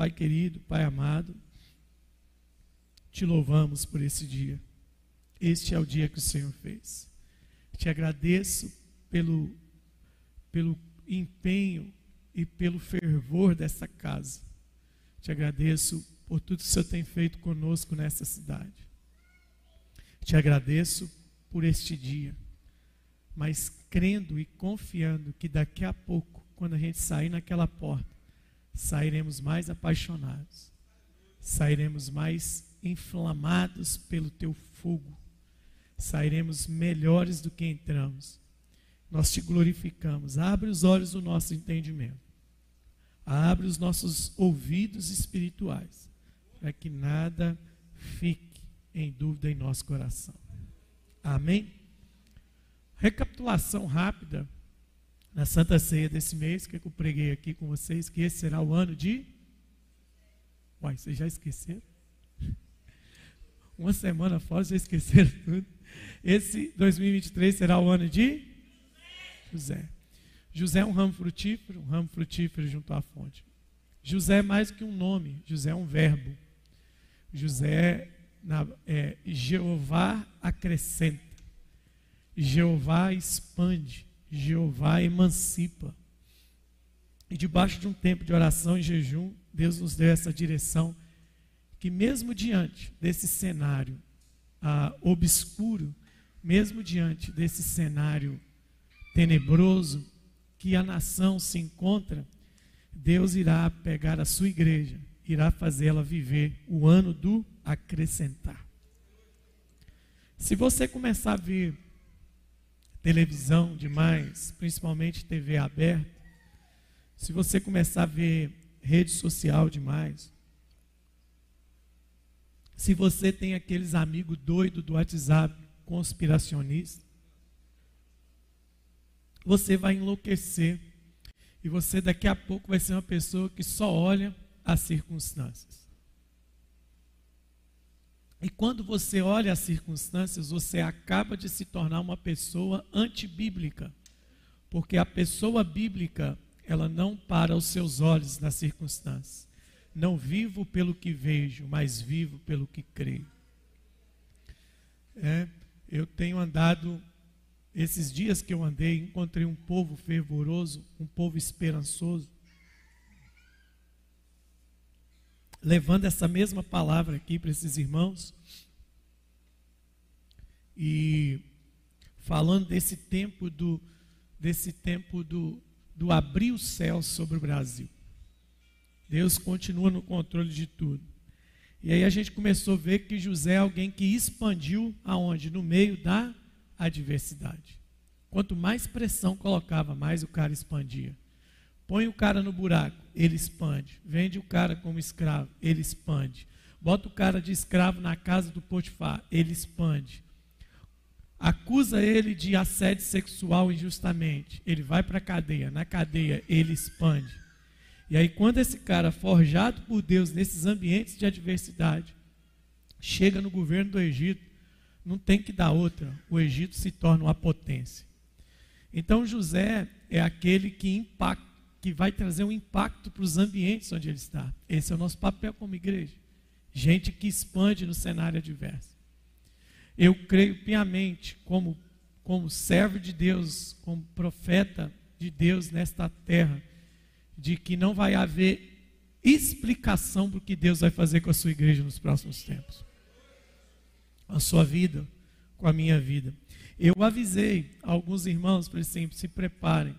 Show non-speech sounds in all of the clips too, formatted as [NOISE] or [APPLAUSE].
Pai querido, Pai amado, te louvamos por esse dia. Este é o dia que o Senhor fez. Te agradeço pelo, pelo empenho e pelo fervor dessa casa. Te agradeço por tudo que o Senhor tem feito conosco nessa cidade. Te agradeço por este dia, mas crendo e confiando que daqui a pouco, quando a gente sair naquela porta, sairemos mais apaixonados, sairemos mais inflamados pelo teu fogo, sairemos melhores do que entramos. Nós te glorificamos. Abre os olhos do nosso entendimento, abre os nossos ouvidos espirituais, para que nada fique em dúvida em nosso coração. Amém? Recapitulação rápida na Santa Ceia desse mês, que eu preguei aqui com vocês, que esse será o ano de. Uai, vocês já esqueceram? Uma semana fora, já esqueceram tudo. Esse 2023 será o ano de José. José é um ramo frutífero, um ramo frutífero junto à fonte. José é mais que um nome, José é um verbo. José na, é, Jeová acrescenta, Jeová expande, Jeová emancipa. E debaixo de um tempo de oração e jejum, Deus nos deu essa direção que mesmo diante desse cenário ah, obscuro, mesmo diante desse cenário tenebroso que a nação se encontra, Deus irá pegar a sua igreja, irá fazê-la viver o ano do acrescentar. Se você começar a ver televisão demais, principalmente TV aberta, se você começar a ver rede social demais, se você tem aqueles amigos doidos do WhatsApp, conspiracionista, você vai enlouquecer e você daqui a pouco vai ser uma pessoa que só olha as circunstâncias. E quando você olha as circunstâncias, você acaba de se tornar uma pessoa antibíblica. Porque a pessoa bíblica, ela não para os seus olhos nas circunstâncias. Não vivo pelo que vejo, mas vivo pelo que creio. É, eu tenho andado, esses dias que eu andei, encontrei um povo fervoroso, um povo esperançoso, levando essa mesma palavra aqui para esses irmãos e falando desse tempo do desse tempo do, do abrir o céu sobre o Brasil. Deus continua no controle de tudo. E aí a gente começou a ver que José é alguém que expandiu aonde? No meio da adversidade. Quanto mais pressão colocava, mais o cara expandia. Põe o cara no buraco, ele expande. Vende o cara como escravo, ele expande. Bota o cara de escravo na casa do Potifar, ele expande. Acusa ele de assédio sexual injustamente, ele vai para a cadeia. Na cadeia, ele expande. E aí, quando esse cara, forjado por Deus nesses ambientes de adversidade, chega no governo do Egito, não tem que dar outra. O Egito se torna uma potência. Então, José é aquele que impacta que vai trazer um impacto para os ambientes onde ele está. Esse é o nosso papel como igreja. Gente que expande no cenário adverso. Eu creio piamente, como, como servo de Deus, como profeta de Deus nesta terra, de que não vai haver explicação para o que Deus vai fazer com a sua igreja nos próximos tempos. A sua vida, com a minha vida. Eu avisei alguns irmãos para sempre se preparem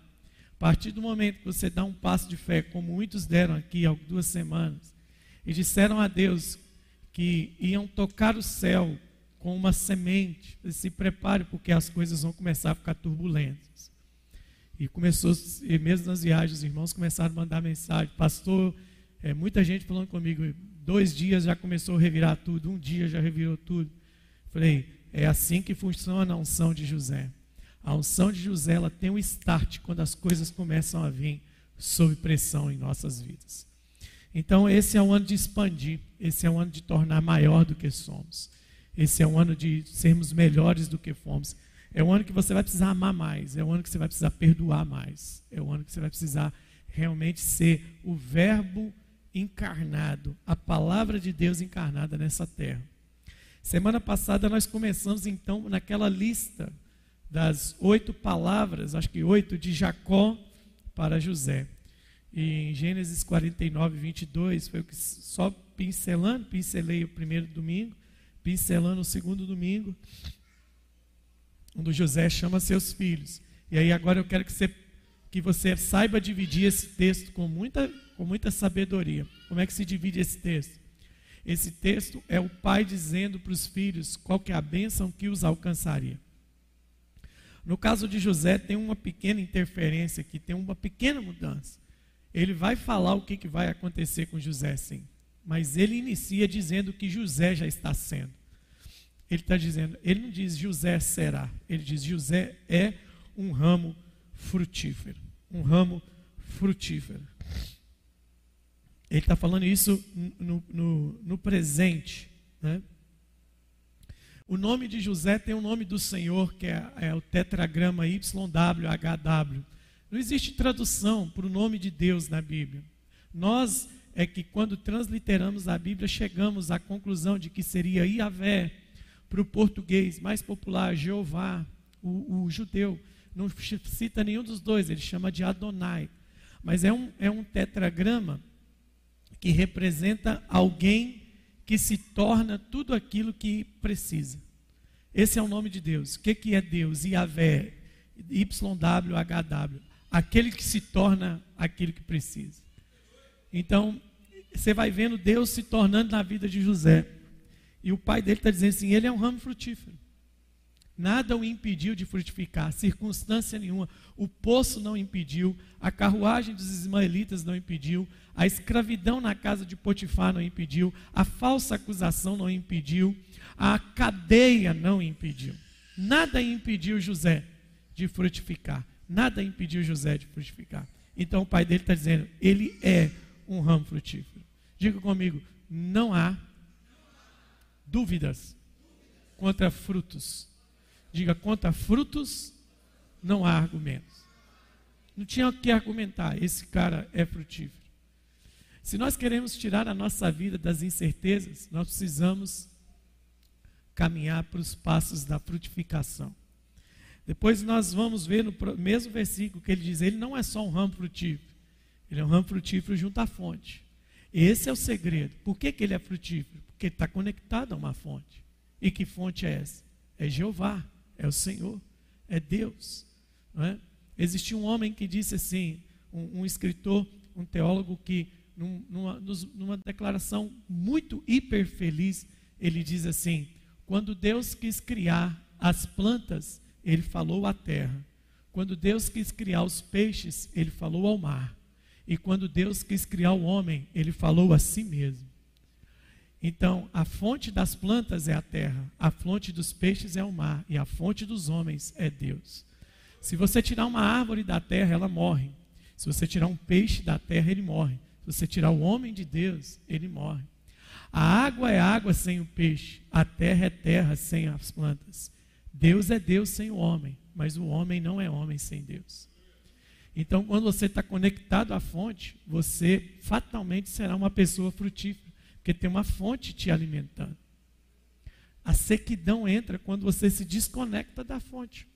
a partir do momento que você dá um passo de fé, como muitos deram aqui há duas semanas, e disseram a Deus que iam tocar o céu com uma semente, se prepare porque as coisas vão começar a ficar turbulentas. E começou, e mesmo nas viagens, os irmãos começaram a mandar mensagem, pastor, é, muita gente falando comigo, dois dias já começou a revirar tudo, um dia já revirou tudo. Falei, é assim que funciona a unção de José. A unção de José ela tem um start quando as coisas começam a vir sob pressão em nossas vidas. Então, esse é um ano de expandir, esse é um ano de tornar maior do que somos. Esse é um ano de sermos melhores do que fomos. É um ano que você vai precisar amar mais, é um ano que você vai precisar perdoar mais, é um ano que você vai precisar realmente ser o verbo encarnado, a palavra de Deus encarnada nessa terra. Semana passada nós começamos então naquela lista das oito palavras, acho que oito, de Jacó para José. E em Gênesis 49, 22, foi o que só pincelando, pincelei o primeiro domingo, pincelando o segundo domingo, onde José chama seus filhos. E aí agora eu quero que você, que você saiba dividir esse texto com muita, com muita sabedoria. Como é que se divide esse texto? Esse texto é o pai dizendo para os filhos qual que é a bênção que os alcançaria. No caso de José, tem uma pequena interferência aqui, tem uma pequena mudança. Ele vai falar o que, que vai acontecer com José, sim. Mas ele inicia dizendo que José já está sendo. Ele está dizendo, ele não diz José será, ele diz José é um ramo frutífero. Um ramo frutífero. Ele está falando isso no, no, no presente. Né? O nome de José tem o nome do Senhor, que é, é o tetragrama YWHW. Não existe tradução para o nome de Deus na Bíblia. Nós é que quando transliteramos a Bíblia, chegamos à conclusão de que seria Iavé, para o português mais popular, Jeová, o, o, judeu. Não cita nenhum dos dois, ele chama de Adonai. Mas é um, é um tetragrama que representa alguém que se torna tudo aquilo que precisa. Esse é o nome de Deus. O que, que é Deus? Yahvé, YWHW. Aquele que se torna aquilo que precisa. Então, você vai vendo Deus se tornando na vida de José. E o pai dele está dizendo assim: ele é um ramo frutífero. Nada o impediu de frutificar, circunstância nenhuma. O poço não impediu, a carruagem dos ismaelitas não impediu, a escravidão na casa de Potifar não impediu, a falsa acusação não impediu, a cadeia não impediu. Nada impediu José de frutificar. Nada impediu José de frutificar. Então o pai dele está dizendo: ele é um ramo frutífero. Diga comigo: não há dúvidas contra frutos Diga, contra frutos não há argumentos. Não tinha o que argumentar, esse cara é frutífero. Se nós queremos tirar a nossa vida das incertezas, nós precisamos caminhar para os passos da frutificação. Depois nós vamos ver no mesmo versículo que ele diz: ele não é só um ramo frutífero, ele é um ramo frutífero junto à fonte. Esse é o segredo. Por que, que ele é frutífero? Porque ele está conectado a uma fonte. E que fonte é essa? É Jeová é o Senhor, é Deus. Não é? Existia um homem que disse assim, um, um escritor, um teólogo que, num, numa, numa declaração muito hiper feliz, ele diz assim: quando Deus quis criar as plantas, ele falou à terra. Quando Deus quis criar os peixes, ele falou ao mar. E quando Deus quis criar o homem, ele falou a si mesmo. Então, a fonte das plantas é a terra, a fonte dos peixes é o mar, e a fonte dos homens é Deus. Se você tirar uma árvore da terra, ela morre. Se você tirar um peixe da terra, ele morre. Se você tirar o homem de Deus, ele morre. A água é água sem o peixe, a terra é terra sem as plantas. Deus é Deus sem o homem, mas o homem não é homem sem Deus. Então, quando você está conectado à fonte, você fatalmente será uma pessoa frutífera porque tem uma fonte te alimentando. A sequidão entra quando você se desconecta da fonte.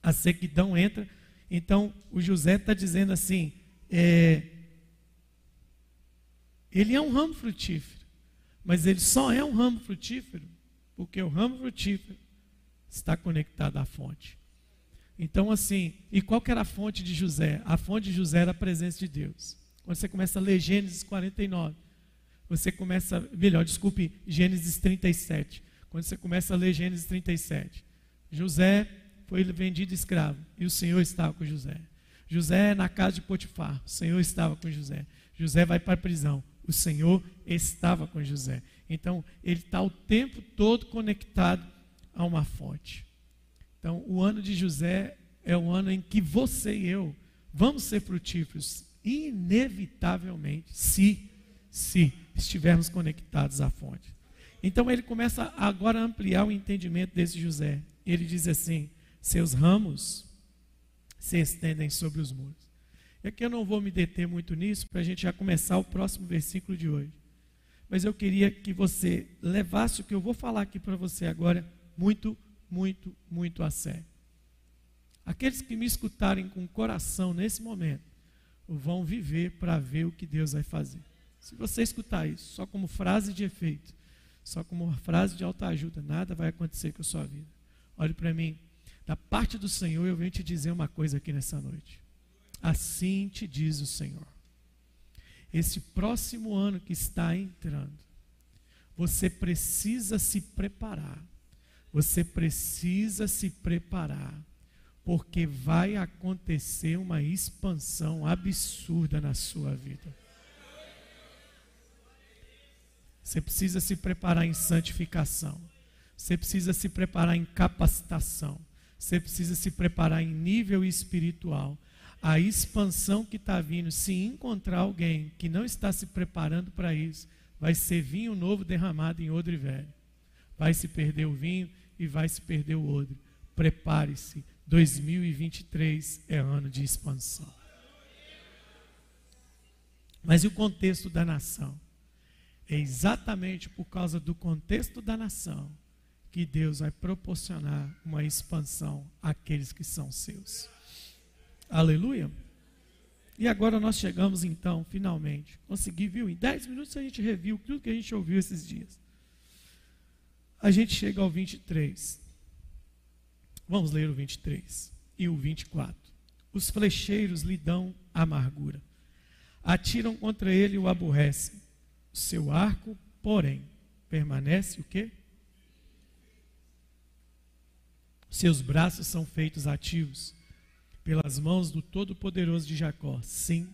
A sequidão entra. Então, o José está dizendo assim: é, ele é um ramo frutífero, mas ele só é um ramo frutífero porque o ramo frutífero está conectado à fonte. Então, assim, e qual que era a fonte de José? A fonte de José era a presença de Deus. Quando você começa a ler Gênesis 49, você começa, melhor, desculpe, Gênesis 37. Quando você começa a ler Gênesis 37, José foi vendido escravo e o Senhor estava com José. José na casa de Potifar, o Senhor estava com José. José vai para a prisão, o Senhor estava com José. Então, ele está o tempo todo conectado a uma fonte. Então, o ano de José é o ano em que você e eu vamos ser frutíferos, inevitavelmente, se, se estivermos conectados à fonte. Então ele começa agora a ampliar o entendimento desse José. Ele diz assim: seus ramos se estendem sobre os muros. É que eu não vou me deter muito nisso para a gente já começar o próximo versículo de hoje. Mas eu queria que você levasse o que eu vou falar aqui para você agora muito, muito, muito a sério. Aqueles que me escutarem com coração nesse momento vão viver para ver o que Deus vai fazer. Se você escutar isso só como frase de efeito, só como uma frase de autoajuda, nada vai acontecer com a sua vida. Olhe para mim, da parte do Senhor eu venho te dizer uma coisa aqui nessa noite. Assim te diz o Senhor. Esse próximo ano que está entrando, você precisa se preparar. Você precisa se preparar, porque vai acontecer uma expansão absurda na sua vida. Você precisa se preparar em santificação. Você precisa se preparar em capacitação. Você precisa se preparar em nível espiritual a expansão que está vindo, se encontrar alguém que não está se preparando para isso, vai ser vinho novo derramado em odre velho. Vai se perder o vinho e vai se perder o odre. Prepare-se, 2023 é ano de expansão. Mas e o contexto da nação? É exatamente por causa do contexto da nação que Deus vai proporcionar uma expansão àqueles que são seus. Aleluia. E agora nós chegamos então, finalmente. Consegui, viu? Em 10 minutos a gente reviu tudo que a gente ouviu esses dias. A gente chega ao 23. Vamos ler o 23 e o 24. Os flecheiros lhe dão amargura. Atiram contra ele e o aborrecem. Seu arco, porém, permanece o quê? Seus braços são feitos ativos pelas mãos do Todo-Poderoso de Jacó, sim,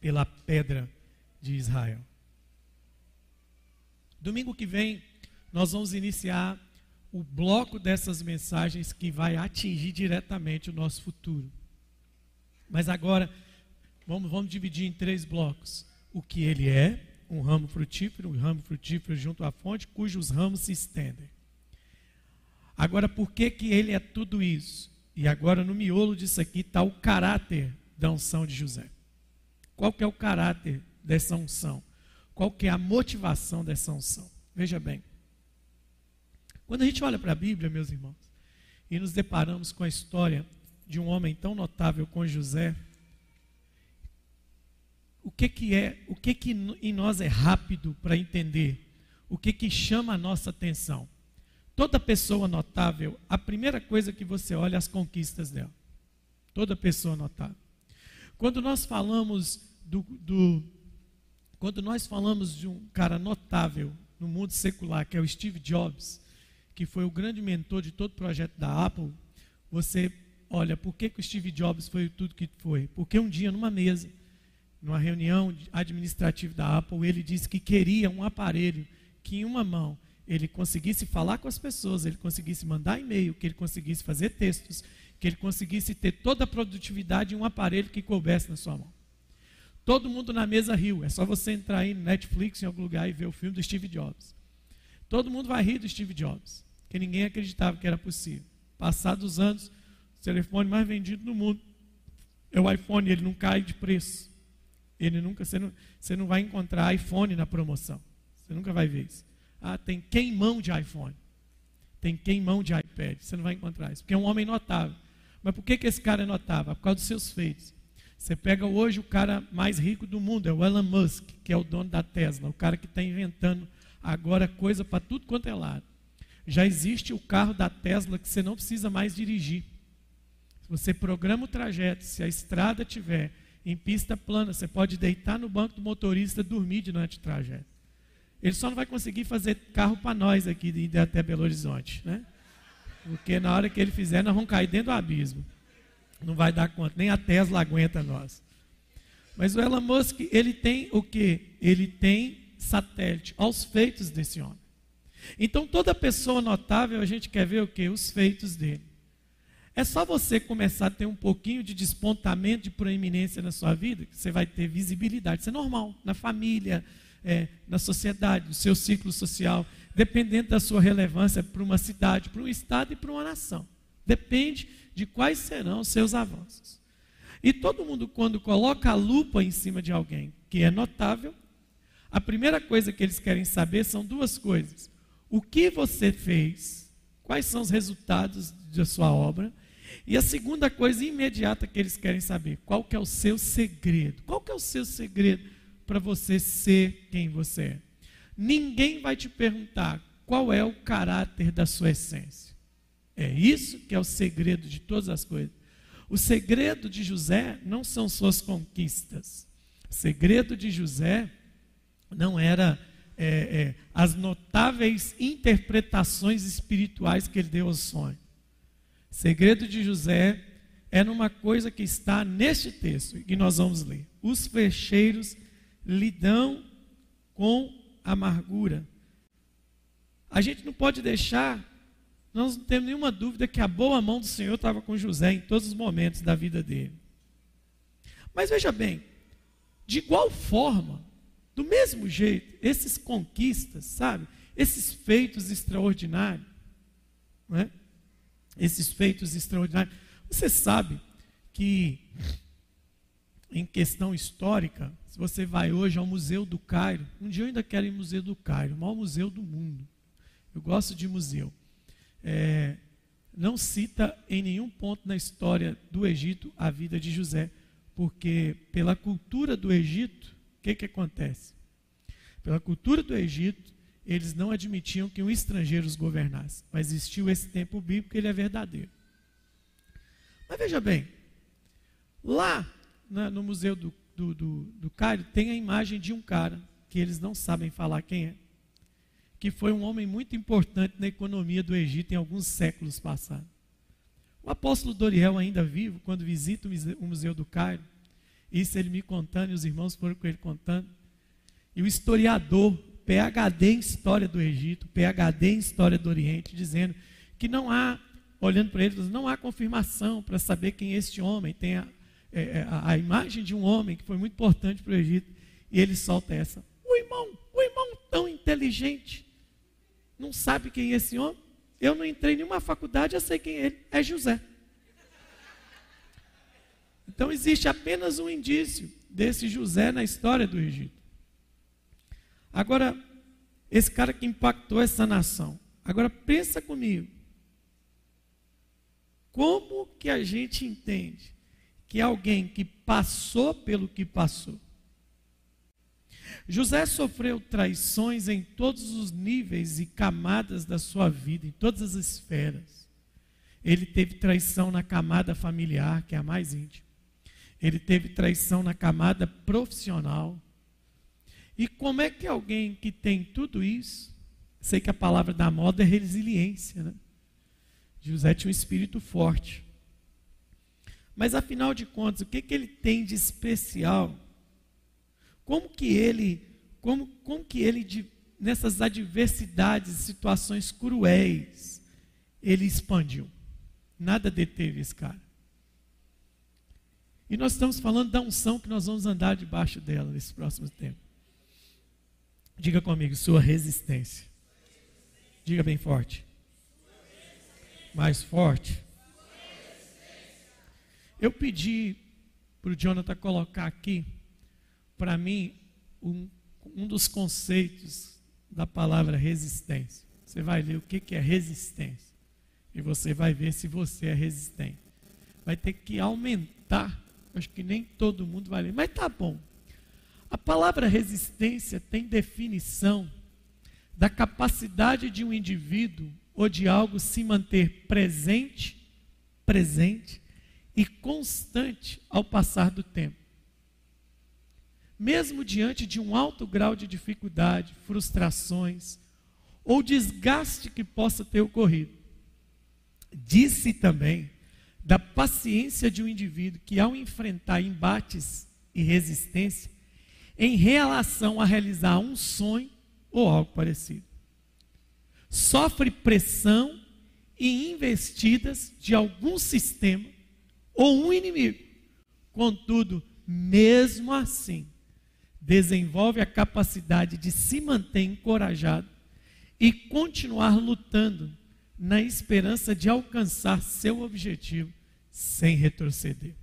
pela pedra de Israel. Domingo que vem, nós vamos iniciar o bloco dessas mensagens que vai atingir diretamente o nosso futuro. Mas agora, vamos, vamos dividir em três blocos. O que ele é, um ramo frutífero, um ramo frutífero junto à fonte, cujos ramos se estendem. Agora, por que, que ele é tudo isso? E agora no miolo disso aqui está o caráter da unção de José. Qual que é o caráter dessa unção? Qual que é a motivação dessa unção? Veja bem. Quando a gente olha para a Bíblia, meus irmãos, e nos deparamos com a história de um homem tão notável como José, o que que é, o que que em nós é rápido para entender? O que que chama a nossa atenção? Toda pessoa notável, a primeira coisa que você olha é as conquistas dela. Toda pessoa notável. Quando nós falamos do, do quando nós falamos de um cara notável no mundo secular, que é o Steve Jobs, que foi o grande mentor de todo o projeto da Apple, você olha, por que, que o Steve Jobs foi tudo que foi? Porque um dia, numa mesa, numa reunião administrativa da Apple, ele disse que queria um aparelho que em uma mão ele conseguisse falar com as pessoas, ele conseguisse mandar e-mail, que ele conseguisse fazer textos, que ele conseguisse ter toda a produtividade em um aparelho que coubesse na sua mão. Todo mundo na mesa riu. É só você entrar aí no Netflix em algum lugar e ver o filme do Steve Jobs. Todo mundo vai rir do Steve Jobs, que ninguém acreditava que era possível. Passados os anos, o telefone mais vendido no mundo é o iPhone, ele não cai de preço. Ele nunca, você não, você não vai encontrar iPhone na promoção. Você nunca vai ver isso. Ah, tem queimão de iPhone. Tem queimão de iPad. Você não vai encontrar isso. Porque é um homem notável. Mas por que, que esse cara é notável? Por causa dos seus feitos. Você pega hoje o cara mais rico do mundo, é o Elon Musk, que é o dono da Tesla, o cara que está inventando agora coisa para tudo quanto é lado. Já existe o carro da Tesla que você não precisa mais dirigir. Você programa o trajeto, se a estrada tiver em pista plana, você pode deitar no banco do motorista e dormir durante o trajeto. Ele só não vai conseguir fazer carro para nós aqui de até Belo Horizonte, né? Porque na hora que ele fizer, nós vamos cair dentro do abismo. Não vai dar conta, nem a Tesla aguenta nós. Mas o Elon Musk, ele tem o que? Ele tem satélite aos feitos desse homem. Então, toda pessoa notável, a gente quer ver o que? Os feitos dele. É só você começar a ter um pouquinho de despontamento, de proeminência na sua vida, que você vai ter visibilidade. Isso é normal, na família, é, na sociedade, no seu ciclo social, dependendo da sua relevância para uma cidade, para um estado e para uma nação. Depende de quais serão os seus avanços. E todo mundo, quando coloca a lupa em cima de alguém que é notável, a primeira coisa que eles querem saber são duas coisas: o que você fez, quais são os resultados da sua obra, e a segunda coisa imediata que eles querem saber, qual que é o seu segredo? Qual que é o seu segredo para você ser quem você é? Ninguém vai te perguntar qual é o caráter da sua essência. É isso que é o segredo de todas as coisas. O segredo de José não são suas conquistas. O segredo de José não era é, é, as notáveis interpretações espirituais que ele deu ao sonho. Segredo de José é numa coisa que está neste texto e nós vamos ler. Os fecheiros lidam com amargura. A gente não pode deixar, nós não temos nenhuma dúvida que a boa mão do Senhor estava com José em todos os momentos da vida dele. Mas veja bem, de igual forma, do mesmo jeito, esses conquistas, sabe? Esses feitos extraordinários, não é? Esses feitos extraordinários. Você sabe que, em questão histórica, se você vai hoje ao Museu do Cairo, um dia eu ainda quero ir ao Museu do Cairo, o maior museu do mundo. Eu gosto de museu. É, não cita em nenhum ponto na história do Egito a vida de José, porque pela cultura do Egito, o que, que acontece? Pela cultura do Egito, eles não admitiam que um estrangeiro os governasse, mas existiu esse tempo bíblico, ele é verdadeiro. Mas veja bem, lá no Museu do, do, do, do Cairo tem a imagem de um cara que eles não sabem falar quem é que foi um homem muito importante na economia do Egito em alguns séculos passados. O apóstolo Doriel, ainda vivo, quando visita o Museu do Cairo, isso ele me contando e os irmãos foram com ele contando, e o historiador, PhD em História do Egito, PhD em História do Oriente, dizendo que não há, olhando para ele, não há confirmação para saber quem é este homem, tem a, é, é, a, a imagem de um homem que foi muito importante para o Egito, e ele solta essa. O irmão, o irmão tão inteligente, não sabe quem é esse homem? Eu não entrei em nenhuma faculdade, eu sei quem é ele. É José. Então existe apenas um indício desse José na história do Egito. Agora, esse cara que impactou essa nação. Agora pensa comigo. Como que a gente entende que alguém que passou pelo que passou, José sofreu traições em todos os níveis e camadas da sua vida, em todas as esferas. Ele teve traição na camada familiar, que é a mais íntima. Ele teve traição na camada profissional. E como é que alguém que tem tudo isso, sei que a palavra da moda é resiliência, né? José tinha um espírito forte. Mas afinal de contas, o que, que ele tem de especial como que ele, como, como que ele, nessas adversidades, situações cruéis, ele expandiu? Nada deteve esse cara. E nós estamos falando da unção que nós vamos andar debaixo dela nesse próximo tempo. Diga comigo, sua resistência. Diga bem forte. Mais forte. Eu pedi para o Jonathan colocar aqui para mim, um, um dos conceitos da palavra resistência. Você vai ler o que, que é resistência. E você vai ver se você é resistente. Vai ter que aumentar. Acho que nem todo mundo vai ler. Mas tá bom. A palavra resistência tem definição da capacidade de um indivíduo ou de algo se manter presente, presente e constante ao passar do tempo mesmo diante de um alto grau de dificuldade, frustrações ou desgaste que possa ter ocorrido. Disse também da paciência de um indivíduo que, ao enfrentar embates e resistência, em relação a realizar um sonho ou algo parecido, sofre pressão e investidas de algum sistema ou um inimigo. Contudo, mesmo assim, desenvolve a capacidade de se manter encorajado e continuar lutando na esperança de alcançar seu objetivo sem retroceder.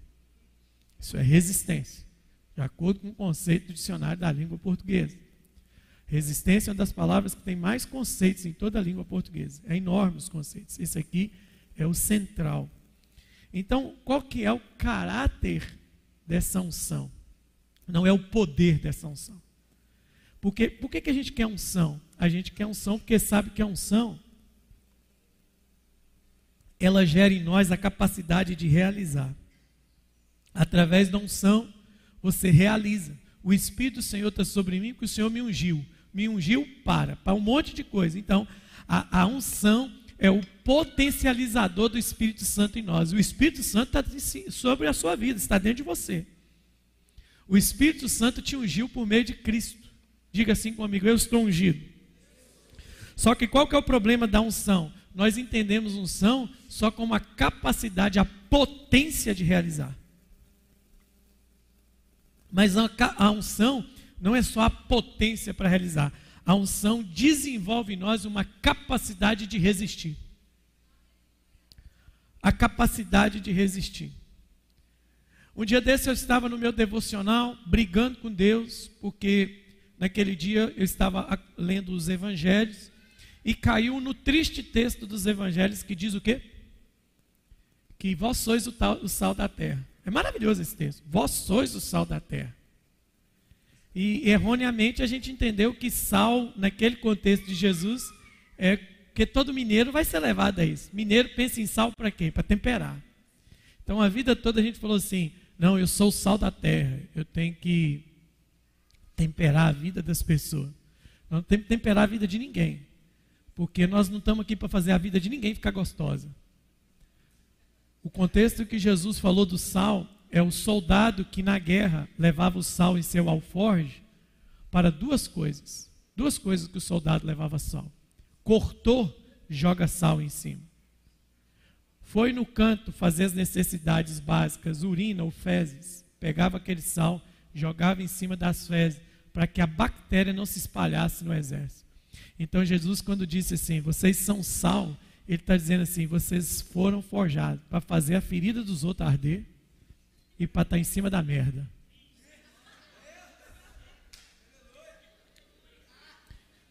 Isso é resistência, de acordo com o conceito do dicionário da língua portuguesa. Resistência é uma das palavras que tem mais conceitos em toda a língua portuguesa. É enorme os conceitos. Esse aqui é o central. Então, qual que é o caráter dessa unção? Não é o poder dessa unção. Porque, por que, que a gente quer unção? A gente quer unção porque sabe que a unção ela gera em nós a capacidade de realizar. Através da unção, você realiza. O Espírito do Senhor está sobre mim, porque o Senhor me ungiu. Me ungiu para, para um monte de coisa. Então, a, a unção é o potencializador do Espírito Santo em nós. O Espírito Santo está sobre a sua vida, está dentro de você. O Espírito Santo te ungiu por meio de Cristo. Diga assim comigo: Eu estou ungido. Só que qual que é o problema da unção? Nós entendemos unção só como a capacidade, a potência de realizar. Mas a, unção não é só a potência para realizar. A unção desenvolve em nós uma capacidade de resistir. A capacidade de resistir. Um dia desse eu estava no meu devocional, brigando com Deus, porque naquele dia eu estava lendo os evangelhos e caiu no triste texto dos evangelhos que diz o quê? Que vós sois o, o sal da terra. É maravilhoso esse texto. Vós sois o sal da terra. E erroneamente a gente entendeu que sal, naquele contexto de Jesus, é que todo mineiro vai ser levado a isso. Mineiro pensa em sal para quê? Para temperar. Então a vida toda a gente falou assim: não, eu sou o sal da terra, eu tenho que temperar a vida das pessoas. Não tem que temperar a vida de ninguém. Porque nós não estamos aqui para fazer a vida de ninguém ficar gostosa. O contexto que Jesus falou do sal é o soldado que na guerra levava o sal em seu alforge para duas coisas. Duas coisas que o soldado levava sal. Cortou, joga sal em cima. Foi no canto fazer as necessidades básicas, urina ou fezes, pegava aquele sal, jogava em cima das fezes, para que a bactéria não se espalhasse no exército. Então Jesus, quando disse assim, vocês são sal, ele está dizendo assim, vocês foram forjados para fazer a ferida dos outros arder e para estar tá em cima da merda.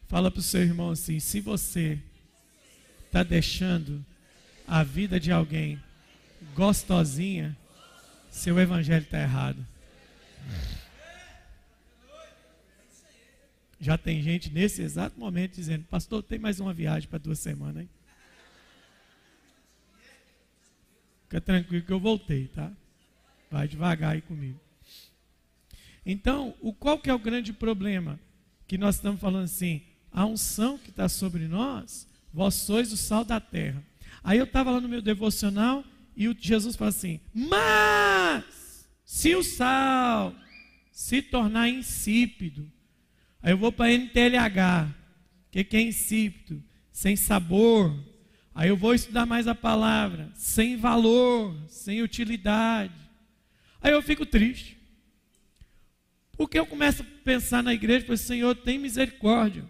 Fala para o seu irmão assim: se você está deixando a vida de alguém gostosinha, seu evangelho está errado. Já tem gente nesse exato momento dizendo: Pastor, tem mais uma viagem para duas semanas, hein? Fica tranquilo que eu voltei, tá? Vai devagar aí comigo. Então, o qual que é o grande problema? Que nós estamos falando assim, a unção que está sobre nós, vós sois o sal da terra. Aí eu estava lá no meu devocional e o Jesus fala assim: Mas se o sal se tornar insípido, aí eu vou para NTLH, que, que é insípido, sem sabor. Aí eu vou estudar mais a palavra, sem valor, sem utilidade. Aí eu fico triste. Porque eu começo a pensar na igreja, pois Senhor, tem misericórdia.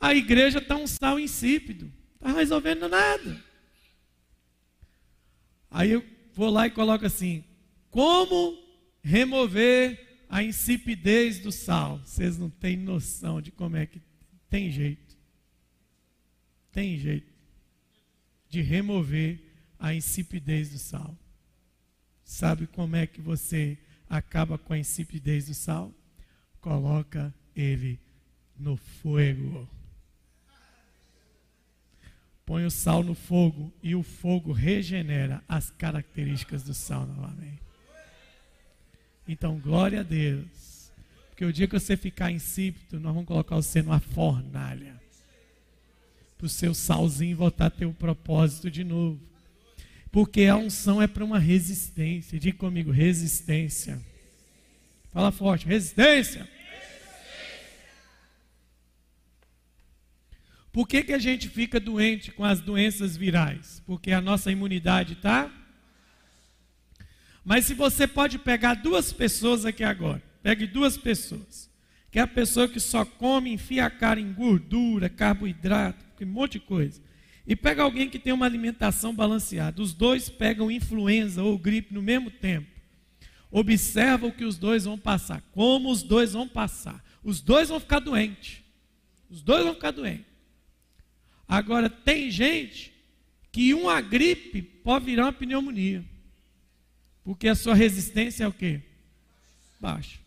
A igreja está um sal insípido, está resolvendo nada. Aí eu vou lá e coloco assim: como remover a insipidez do sal? Vocês não têm noção de como é que tem jeito. Tem jeito de remover a insipidez do sal. Sabe como é que você acaba com a insipidez do sal? Coloca ele no fogo. Põe o sal no fogo e o fogo regenera as características do sal novamente. Então, glória a Deus. Porque o dia que você ficar insípido, nós vamos colocar você numa fornalha. Para o seu salzinho voltar a ter o propósito de novo. Porque a unção é para uma resistência. Diga comigo, resistência. Fala forte, resistência. Por que, que a gente fica doente com as doenças virais? Porque a nossa imunidade está. Mas se você pode pegar duas pessoas aqui agora, pegue duas pessoas, que é a pessoa que só come, enfia a cara em gordura, carboidrato, um monte de coisa. E pega alguém que tem uma alimentação balanceada. Os dois pegam influenza ou gripe no mesmo tempo. Observa o que os dois vão passar, como os dois vão passar. Os dois vão ficar doentes. Os dois vão ficar doentes. Agora, tem gente que uma gripe pode virar uma pneumonia. Porque a sua resistência é o quê? Baixa.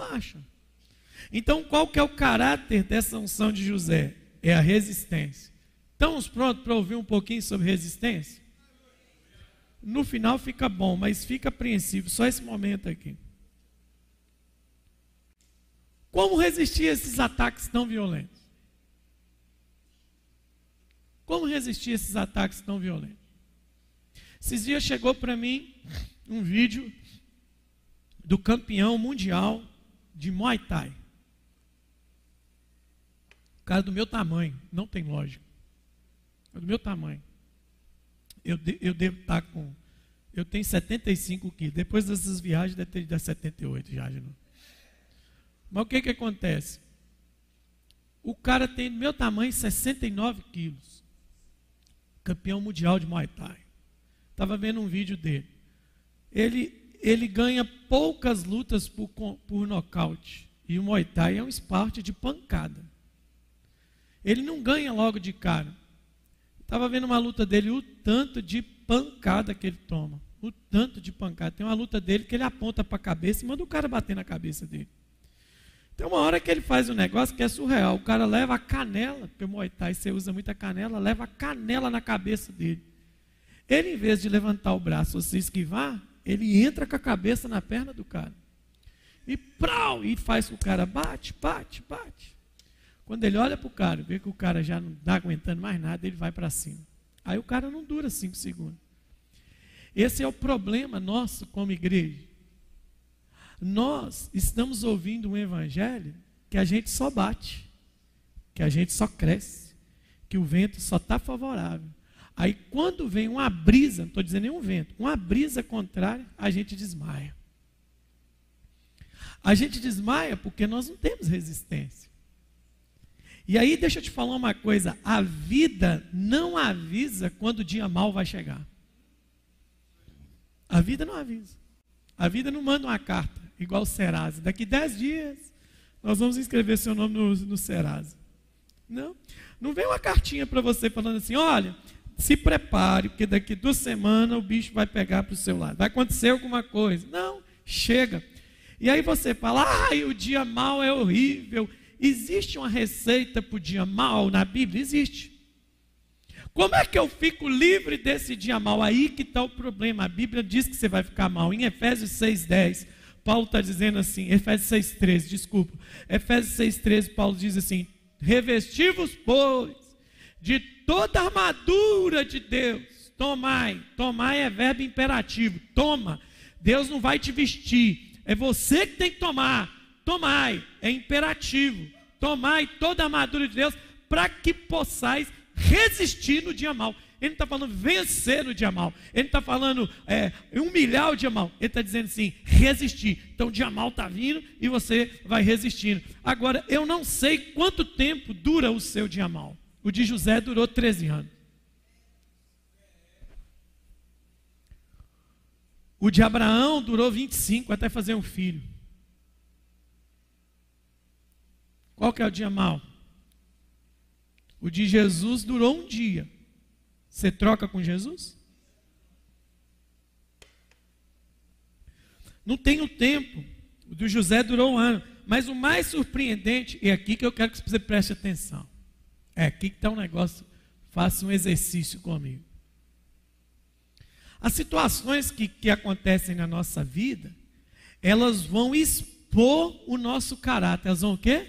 Baixa. Então, qual que é o caráter dessa unção de José? É a resistência. Estamos prontos para ouvir um pouquinho sobre resistência? No final fica bom, mas fica apreensivo, só esse momento aqui. Como resistir a esses ataques tão violentos? Como resistir a esses ataques tão violentos? Esses dias chegou para mim um vídeo do campeão mundial de Muay Thai. O cara do meu tamanho, não tem lógica. É do meu tamanho. Eu, de, eu devo estar tá com. Eu tenho 75 quilos. Depois dessas viagens, deve ter de 78 já. De Mas o que, que acontece? O cara tem do meu tamanho 69 quilos campeão mundial de Muay Thai. Estava vendo um vídeo dele. Ele, ele ganha poucas lutas por, por nocaute. E o Muay Thai é um esporte de pancada. Ele não ganha logo de cara. Estava vendo uma luta dele, o tanto de pancada que ele toma. O tanto de pancada. Tem uma luta dele que ele aponta para a cabeça e manda o cara bater na cabeça dele. Tem uma hora que ele faz um negócio que é surreal. O cara leva a canela, porque o Muay Thai você usa muita canela, leva a canela na cabeça dele. Ele, em vez de levantar o braço ou se esquivar, ele entra com a cabeça na perna do cara. E prau, e faz que o cara bate, bate, bate. Quando ele olha para o cara, vê que o cara já não está aguentando mais nada, ele vai para cima. Aí o cara não dura cinco segundos. Esse é o problema nosso como igreja. Nós estamos ouvindo um evangelho que a gente só bate, que a gente só cresce, que o vento só está favorável. Aí quando vem uma brisa, não estou dizendo nenhum vento, uma brisa contrária, a gente desmaia. A gente desmaia porque nós não temos resistência. E aí deixa eu te falar uma coisa, a vida não avisa quando o dia mal vai chegar. A vida não avisa. A vida não manda uma carta igual o Serasa. Daqui dez dias nós vamos inscrever seu nome no, no Serasa. Não. Não vem uma cartinha para você falando assim: olha, se prepare, porque daqui duas semanas o bicho vai pegar para o seu lado. Vai acontecer alguma coisa. Não, chega. E aí você fala: ai, o dia mal é horrível. Existe uma receita para o dia mal na Bíblia? Existe. Como é que eu fico livre desse dia mal? Aí que está o problema. A Bíblia diz que você vai ficar mal. Em Efésios 6,10, Paulo está dizendo assim, Efésios 6,13, desculpa. Efésios 6,13, Paulo diz assim: revestivos, pois, de toda a armadura de Deus. Tomai, tomai é verbo imperativo, toma. Deus não vai te vestir, é você que tem que tomar. Tomai, é imperativo. Tomai toda a armadura de Deus para que possais resistir no dia mal. Ele não está falando vencer no dia mal. Ele está falando é, humilhar o dia mal. Ele está dizendo assim, resistir. Então o dia mal está vindo e você vai resistindo. Agora, eu não sei quanto tempo dura o seu dia mal. O de José durou 13 anos. O de Abraão durou 25 até fazer um filho. Qual que é o dia mal? O de Jesus durou um dia. Você troca com Jesus? Não tem o tempo. O do José durou um ano. Mas o mais surpreendente, e é aqui que eu quero que você preste atenção. É aqui que está um negócio. Faça um exercício comigo. As situações que, que acontecem na nossa vida, elas vão expor o nosso caráter. Elas vão o quê?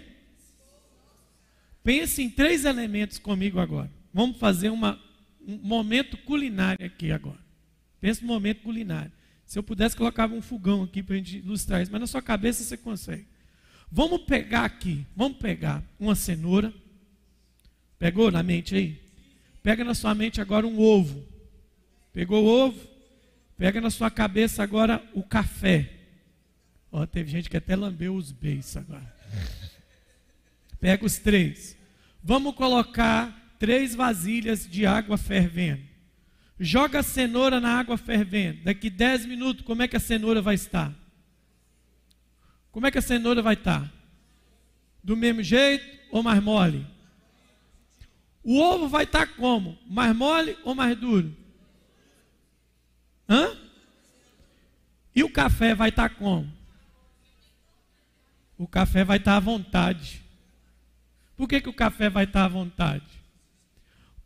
Pense em três elementos comigo agora. Vamos fazer uma, um momento culinário aqui agora. Pensa no momento culinário. Se eu pudesse, colocava um fogão aqui para a gente ilustrar isso, mas na sua cabeça você consegue. Vamos pegar aqui, vamos pegar uma cenoura. Pegou na mente aí? Pega na sua mente agora um ovo. Pegou o ovo? Pega na sua cabeça agora o café. Ó, teve gente que até lambeu os beijos agora. Pega os três. Vamos colocar três vasilhas de água fervendo. Joga a cenoura na água fervendo. Daqui 10 minutos, como é que a cenoura vai estar? Como é que a cenoura vai estar? Do mesmo jeito ou mais mole? O ovo vai estar como? Mais mole ou mais duro? Hã? E o café vai estar como? O café vai estar à vontade. Por que, que o café vai estar à vontade?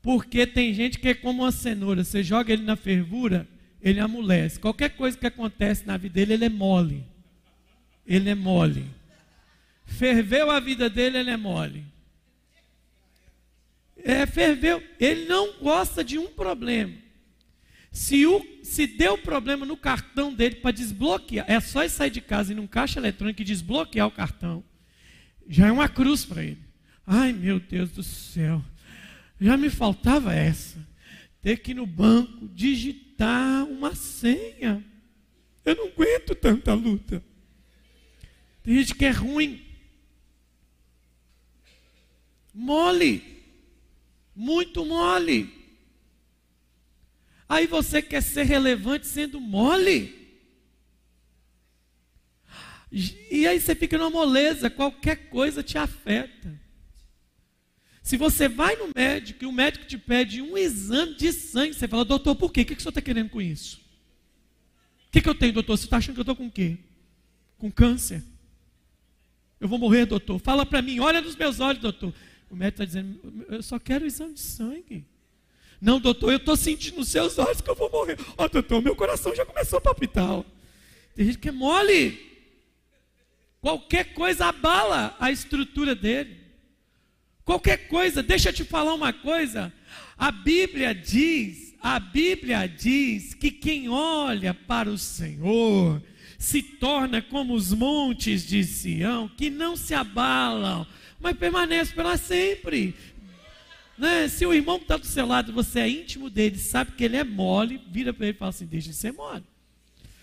Porque tem gente que é como uma cenoura. Você joga ele na fervura, ele amolece. Qualquer coisa que acontece na vida dele, ele é mole. Ele é mole. Ferveu a vida dele, ele é mole. É, ferveu. Ele não gosta de um problema. Se, o, se deu problema no cartão dele para desbloquear, é só ele sair de casa e num caixa eletrônico e desbloquear o cartão. Já é uma cruz para ele. Ai meu Deus do céu. Já me faltava essa. Ter que ir no banco digitar uma senha. Eu não aguento tanta luta. Tem gente que é ruim. Mole. Muito mole. Aí você quer ser relevante sendo mole. E aí você fica numa moleza, qualquer coisa te afeta. Se você vai no médico e o médico te pede um exame de sangue, você fala, doutor, por quê? O que, que o senhor está querendo com isso? O que, que eu tenho, doutor? Você está achando que eu estou com o quê? Com câncer? Eu vou morrer, doutor. Fala para mim, olha nos meus olhos, doutor. O médico está dizendo, eu só quero exame de sangue. Não, doutor, eu estou sentindo nos seus olhos que eu vou morrer. Ó, oh, doutor, meu coração já começou a palpitar. Tem gente que é mole. Qualquer coisa abala a estrutura dele. Qualquer coisa, deixa eu te falar uma coisa. A Bíblia diz, a Bíblia diz que quem olha para o Senhor se torna como os montes de Sião, que não se abalam, mas permanecem para sempre. Né? Se o irmão que está do seu lado, você é íntimo dele, sabe que ele é mole, vira para ele e fala assim: deixa de ser mole.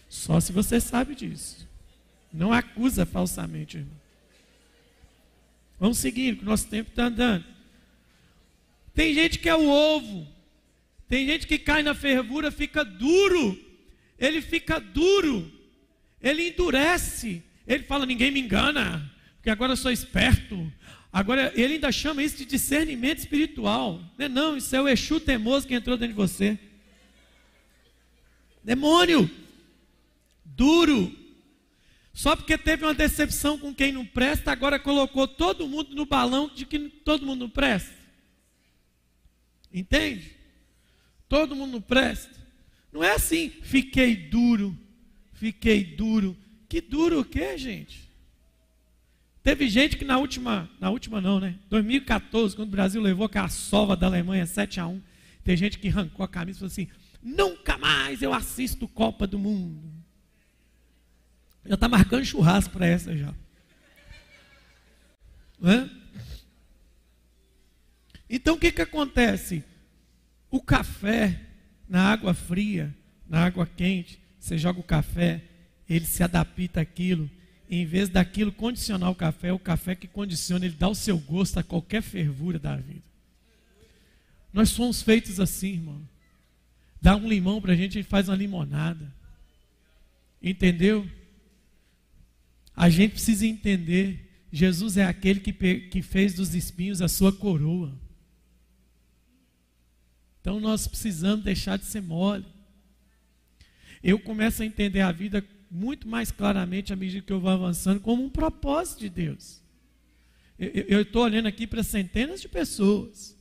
Só se você sabe disso. Não acusa falsamente, irmão. Vamos seguir, que o nosso tempo está andando. Tem gente que é o ovo. Tem gente que cai na fervura, fica duro. Ele fica duro. Ele endurece. Ele fala: ninguém me engana, porque agora eu sou esperto. Agora, ele ainda chama isso de discernimento espiritual. Não, é não isso é o Exu teimoso que entrou dentro de você. Demônio, duro. Só porque teve uma decepção com quem não presta, agora colocou todo mundo no balão de que todo mundo não presta. Entende? Todo mundo não presta. Não é assim, fiquei duro, fiquei duro. Que duro o quê, gente? Teve gente que na última, na última não, né? 2014, quando o Brasil levou aquela sova da Alemanha 7 a 1, tem gente que arrancou a camisa e falou assim: "Nunca mais eu assisto Copa do Mundo". Já está marcando churrasco para essa já. É? Então o que, que acontece? O café na água fria, na água quente, você joga o café, ele se adapta àquilo em vez daquilo condicionar o café, o café que condiciona, ele dá o seu gosto a qualquer fervura da vida. Nós somos feitos assim, irmão. Dá um limão para a gente, gente faz uma limonada. Entendeu? A gente precisa entender. Jesus é aquele que, que fez dos espinhos a sua coroa. Então nós precisamos deixar de ser mole. Eu começo a entender a vida muito mais claramente à medida que eu vou avançando, como um propósito de Deus. Eu estou olhando aqui para centenas de pessoas.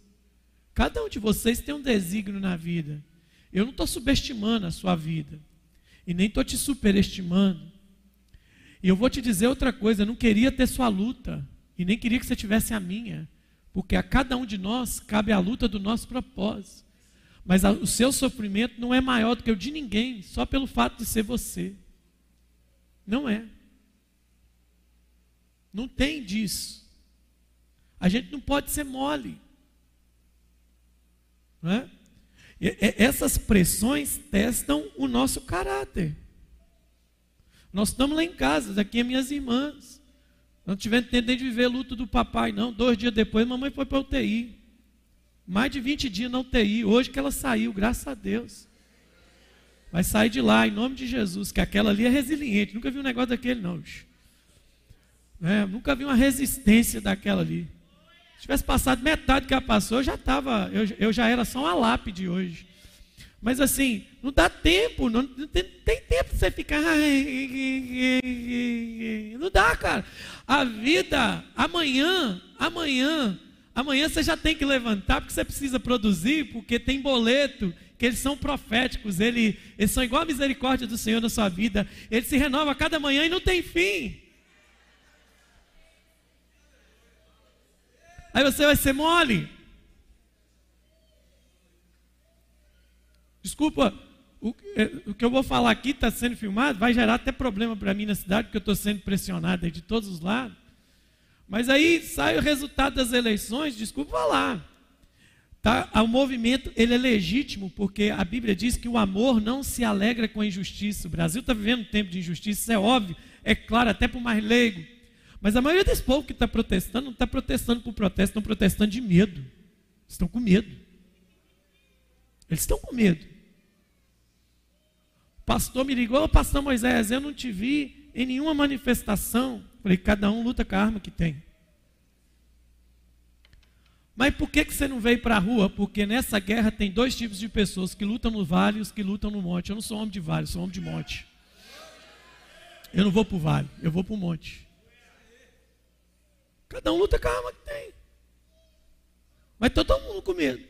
Cada um de vocês tem um desígnio na vida. Eu não estou subestimando a sua vida. E nem estou te superestimando. E eu vou te dizer outra coisa: eu não queria ter sua luta. E nem queria que você tivesse a minha. Porque a cada um de nós cabe a luta do nosso propósito. Mas a, o seu sofrimento não é maior do que o de ninguém, só pelo fato de ser você. Não é. Não tem disso. A gente não pode ser mole. Não é? essas pressões testam o nosso caráter. Nós estamos lá em casa, daqui é minhas irmãs. Não tivemos tempo de viver luto do papai, não. Dois dias depois, mamãe foi para a UTI. Mais de 20 dias na UTI. Hoje que ela saiu, graças a Deus. Vai sair de lá, em nome de Jesus, que aquela ali é resiliente. Nunca vi um negócio daquele, não. Bicho. É, nunca vi uma resistência daquela ali. Se tivesse passado metade que ela passou, eu já estava, eu, eu já era só uma lápide hoje. Mas assim, não dá tempo, não, não tem, tem, tempo para você ficar. [LAUGHS] Não dá, cara. A vida, amanhã, amanhã, amanhã você já tem que levantar, porque você precisa produzir, porque tem boleto, que eles são proféticos, eles, eles são igual a misericórdia do Senhor na sua vida. Ele se renova a cada manhã e não tem fim. Aí você vai ser mole. Desculpa, o, é, o que eu vou falar aqui está sendo filmado, vai gerar até problema para mim na cidade, porque eu estou sendo pressionado de todos os lados. Mas aí sai o resultado das eleições, desculpa falar. Tá? O movimento ele é legítimo, porque a Bíblia diz que o amor não se alegra com a injustiça. O Brasil está vivendo um tempo de injustiça, isso é óbvio, é claro, até para o mais leigo. Mas a maioria desse povo que está protestando não está protestando por protesto, estão protestando de medo. Estão com medo. Eles estão com medo. O pastor me ligou, pastor Moisés, eu não te vi em nenhuma manifestação. Falei, cada um luta com a arma que tem. Mas por que, que você não veio para a rua? Porque nessa guerra tem dois tipos de pessoas, que lutam no vale e os que lutam no monte. Eu não sou homem de vale, sou homem de monte. Eu não vou para o vale, eu vou para o monte. Cada um luta com a arma que tem. Mas todo mundo com medo.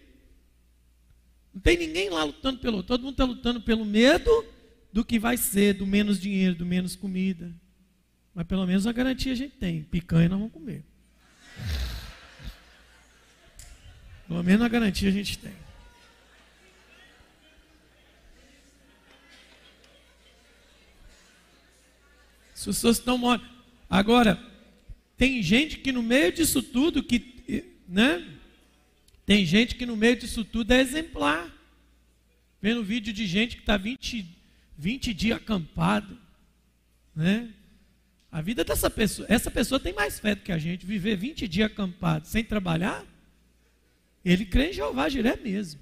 Não tem ninguém lá lutando pelo. Todo mundo está lutando pelo medo do que vai ser, do menos dinheiro, do menos comida. Mas pelo menos a garantia a gente tem. Picanha nós vamos comer. Pelo menos a garantia a gente tem. As pessoas estão mortas. Agora, tem gente que no meio disso tudo, que, né? Tem gente que no meio disso tudo é exemplar. Vendo vídeo de gente que está 20, 20 dias acampado. Né? A vida dessa pessoa, essa pessoa tem mais fé do que a gente. Viver 20 dias acampado sem trabalhar, ele crê em Jeová Jiré mesmo.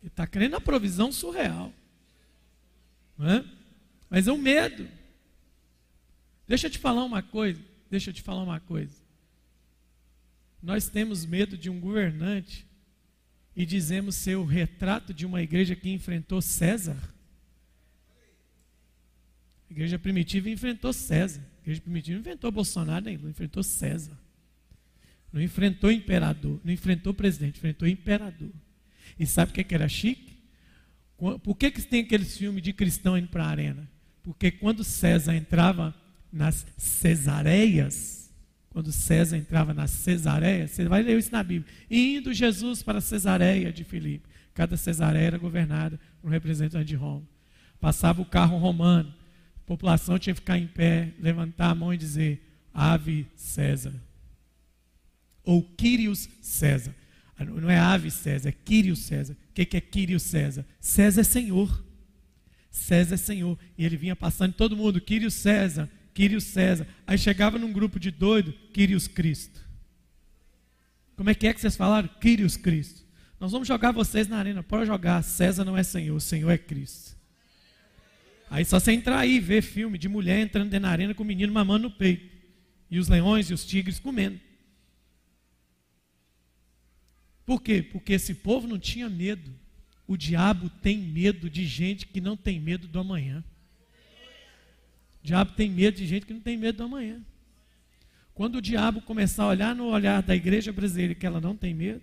Ele está crendo na provisão surreal. É? Mas é o medo. Deixa eu te falar uma coisa. Deixa eu te falar uma coisa. Nós temos medo de um governante e dizemos ser o retrato de uma igreja que enfrentou César. A igreja primitiva enfrentou César. A igreja primitiva não enfrentou Bolsonaro não enfrentou César. Não enfrentou imperador, não enfrentou presidente, enfrentou imperador. E sabe o que, é que era chique? Por que, que tem aqueles filmes de cristão indo para a arena? Porque quando César entrava nas cesareias, quando César entrava nas cesareias, você vai ler isso na Bíblia, indo Jesus para a cesareia de Filipe. Cada cesareia era governada por um representante de Roma. Passava o carro romano, a população tinha que ficar em pé, levantar a mão e dizer: Ave César. Ou Quírios César. Ah, não é Ave César, é Quírios César. O que é Quírios César? César é Senhor. César é Senhor. E ele vinha passando todo mundo, Quírios César, Quírios César. Aí chegava num grupo de doido, Quírios Cristo. Como é que é que vocês falaram? Quírios Cristo. Nós vamos jogar vocês na arena. Pode jogar. César não é Senhor, o Senhor é Cristo. Aí só você entrar aí e ver filme de mulher entrando dentro da arena com o menino mamando no peito. E os leões e os tigres comendo. Por quê? Porque esse povo não tinha medo. O diabo tem medo de gente que não tem medo do amanhã. O diabo tem medo de gente que não tem medo do amanhã. Quando o diabo começar a olhar no olhar da igreja brasileira que ela não tem medo,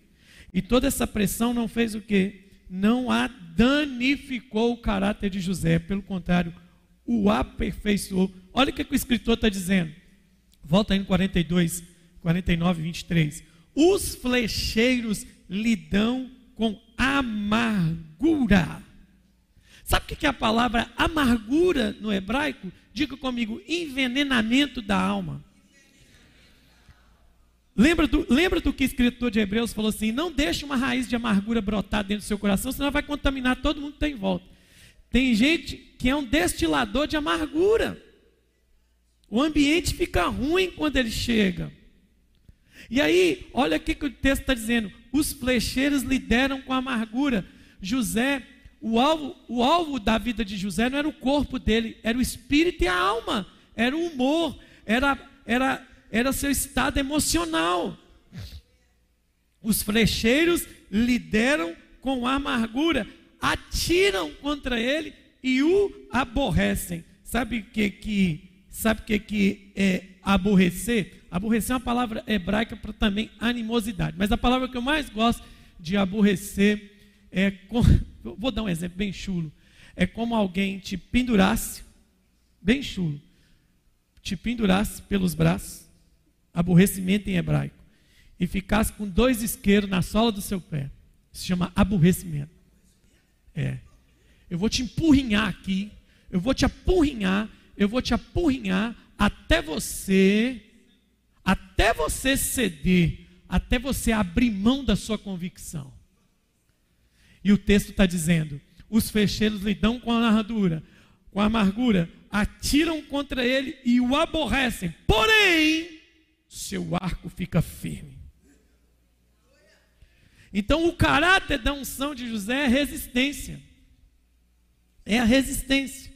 e toda essa pressão não fez o quê? Não a danificou o caráter de José, pelo contrário, o aperfeiçoou. Olha o que, o escritor está dizendo. Volta aí no 42, 49, 23. Os flecheiros lidam com amargura. Sabe o que é a palavra amargura no hebraico? Diga comigo, envenenamento da alma. Lembra do, lembra do que o escritor de Hebreus falou assim: não deixe uma raiz de amargura brotar dentro do seu coração, senão vai contaminar todo mundo que está em volta. Tem gente que é um destilador de amargura. O ambiente fica ruim quando ele chega. E aí, olha o que o texto está dizendo: os flecheiros lideram com amargura. José o alvo, o alvo da vida de José não era o corpo dele, era o espírito e a alma, era o humor, era, era, era seu estado emocional. Os flecheiros lideram com amargura, atiram contra ele e o aborrecem. Sabe o que que sabe que que é aborrecer? Aborrecer é uma palavra hebraica para também animosidade. Mas a palavra que eu mais gosto de aborrecer é vou dar um exemplo bem chulo. É como alguém te pendurasse, bem chulo, te pendurasse pelos braços, aborrecimento em hebraico e ficasse com dois isqueiros na sola do seu pé. Se chama aborrecimento. É. Eu vou te empurrinhar aqui, eu vou te apurrinhar, eu vou te apurrinhar até você, até você ceder, até você abrir mão da sua convicção. E o texto está dizendo: os fecheiros lidam com a amargura, com a amargura, atiram contra ele e o aborrecem. Porém, seu arco fica firme. Então, o caráter da unção de José é resistência. É a resistência.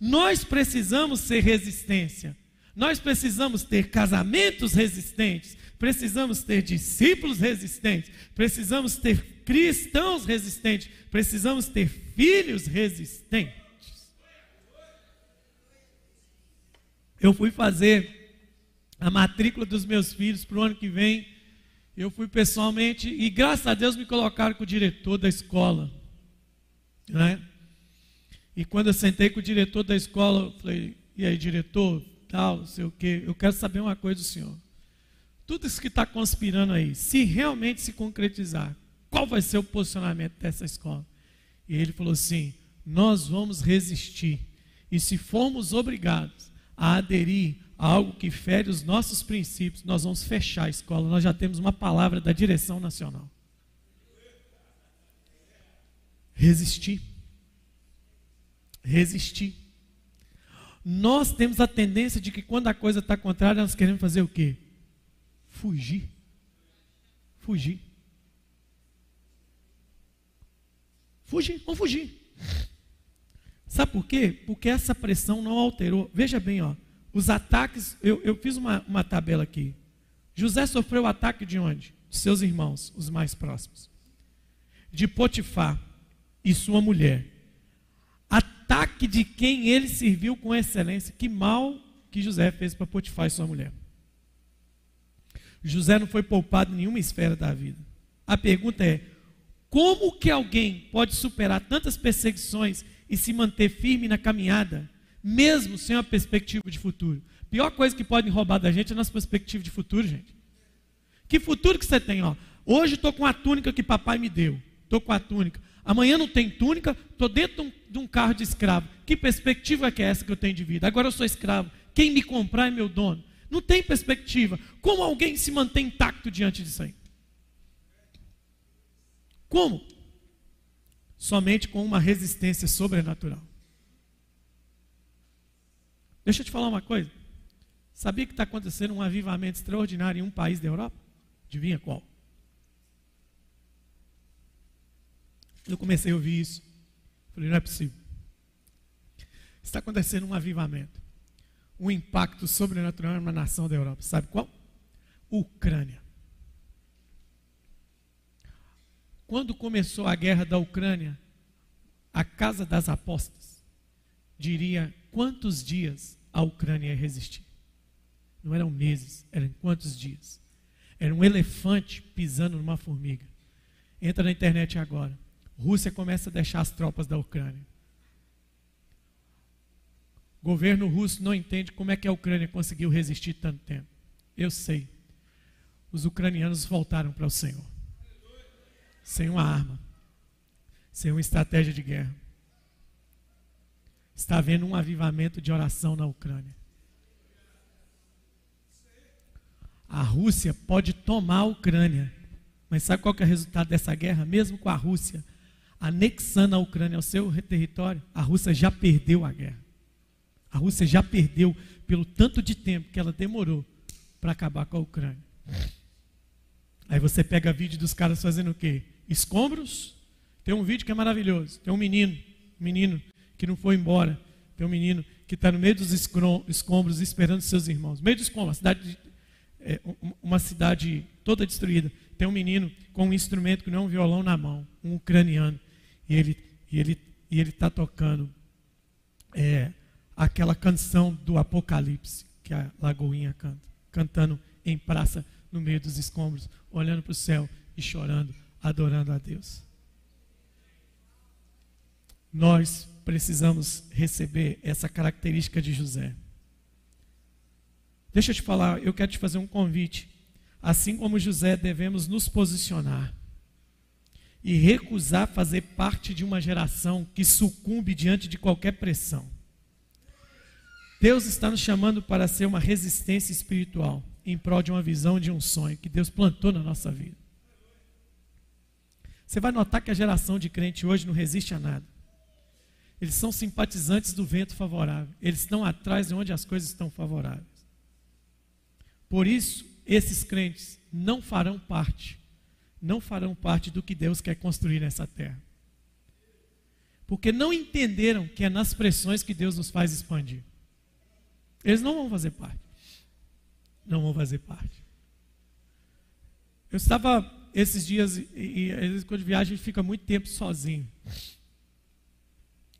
Nós precisamos ser resistência. Nós precisamos ter casamentos resistentes. Precisamos ter discípulos resistentes. Precisamos ter cristãos resistentes. Precisamos ter filhos resistentes. Eu fui fazer a matrícula dos meus filhos para o ano que vem eu fui pessoalmente e graças a Deus me colocaram com o diretor da escola. Né? E quando eu sentei com o diretor da escola, eu falei, e aí, diretor, tal, não sei o quê, eu quero saber uma coisa do senhor. Tudo isso que está conspirando aí, se realmente se concretizar, qual vai ser o posicionamento dessa escola? E ele falou assim: nós vamos resistir. E se formos obrigados a aderir algo que fere os nossos princípios, nós vamos fechar a escola. Nós já temos uma palavra da direção nacional. Resistir. Resistir. Nós temos a tendência de que quando a coisa está contrária, nós queremos fazer o quê? Fugir. Fugir. Fugir, vamos fugir. Sabe por quê? Porque essa pressão não alterou. Veja bem, ó. Os ataques, eu, eu fiz uma, uma tabela aqui. José sofreu ataque de onde? De seus irmãos, os mais próximos. De Potifar e sua mulher. Ataque de quem ele serviu com excelência. Que mal que José fez para Potifar e sua mulher. José não foi poupado em nenhuma esfera da vida. A pergunta é: como que alguém pode superar tantas perseguições e se manter firme na caminhada mesmo sem uma perspectiva de futuro. Pior coisa que podem roubar da gente é a nossa perspectiva de futuro, gente. Que futuro que você tem, ó? Hoje estou com a túnica que papai me deu. Estou com a túnica. Amanhã não tem túnica, estou dentro de um, de carro de escravo. Que perspectiva que é essa que eu tenho de vida? Agora eu sou escravo. Quem me comprar é meu dono. Não tem perspectiva. Como alguém se mantém intacto diante disso aí? Como? Somente com uma resistência sobrenatural. Deixa eu te falar uma coisa. Sabia que está acontecendo um avivamento extraordinário em um país da Europa? Adivinha qual? Eu comecei a ouvir isso. Falei, não é possível. Está acontecendo um avivamento. Um impacto sobrenatural numa nação da Europa. Sabe qual? Ucrânia. Quando começou a guerra da Ucrânia, a casa das apostas diria quantos dias a Ucrânia ia resistir. Não eram meses, eram quantos dias. Era um elefante pisando numa formiga. Entra na internet agora. Rússia começa a deixar as tropas da Ucrânia. O governo russo não entende como é que a Ucrânia conseguiu resistir tanto tempo. Eu sei. Os ucranianos voltaram para o Senhor. Sem uma arma. Sem uma estratégia de guerra está havendo um avivamento de oração na Ucrânia. A Rússia pode tomar a Ucrânia, mas sabe qual é o resultado dessa guerra? Mesmo com a Rússia anexando a Ucrânia ao seu território, a Rússia já perdeu a guerra. A Rússia já perdeu pelo tanto de tempo que ela demorou para acabar com a Ucrânia. Aí você pega vídeo dos caras fazendo o quê? Escombros, Tem um vídeo que é maravilhoso. Tem um menino, um menino que não foi embora. Tem um menino que está no meio dos escombros esperando seus irmãos. No meio dos escombros, uma cidade, é, uma cidade toda destruída. Tem um menino com um instrumento que não é um violão na mão, um ucraniano. E ele e ele e ele está tocando é, aquela canção do Apocalipse que a Lagoinha canta, cantando em praça no meio dos escombros, olhando para o céu e chorando, adorando a Deus. Nós precisamos receber essa característica de José. Deixa eu te falar, eu quero te fazer um convite. Assim como José, devemos nos posicionar e recusar fazer parte de uma geração que sucumbe diante de qualquer pressão. Deus está nos chamando para ser uma resistência espiritual em prol de uma visão, de um sonho que Deus plantou na nossa vida. Você vai notar que a geração de crente hoje não resiste a nada. Eles são simpatizantes do vento favorável. Eles estão atrás de onde as coisas estão favoráveis. Por isso, esses crentes não farão parte, não farão parte do que Deus quer construir nessa terra. Porque não entenderam que é nas pressões que Deus nos faz expandir. Eles não vão fazer parte. Não vão fazer parte. Eu estava esses dias, e, às vezes quando viaja a gente fica muito tempo sozinho.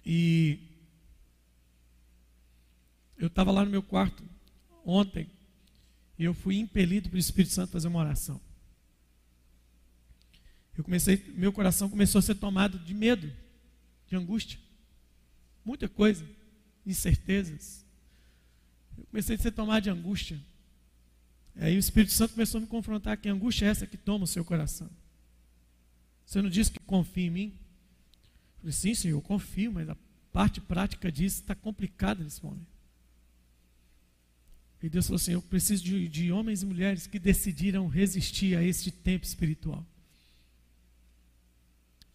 E eu estava lá no meu quarto ontem e eu fui impelido pelo Espírito Santo fazer uma oração. Eu comecei, meu coração começou a ser tomado de medo, de angústia, muita coisa, incertezas. Eu comecei a ser tomado de angústia. Aí o Espírito Santo começou a me confrontar: que angústia é essa que toma o seu coração? Você não disse que confia em mim? falei, sim, senhor, eu confio, mas a parte prática disso está complicada nesse momento. E Deus falou assim: Eu preciso de, de homens e mulheres que decidiram resistir a este tempo espiritual,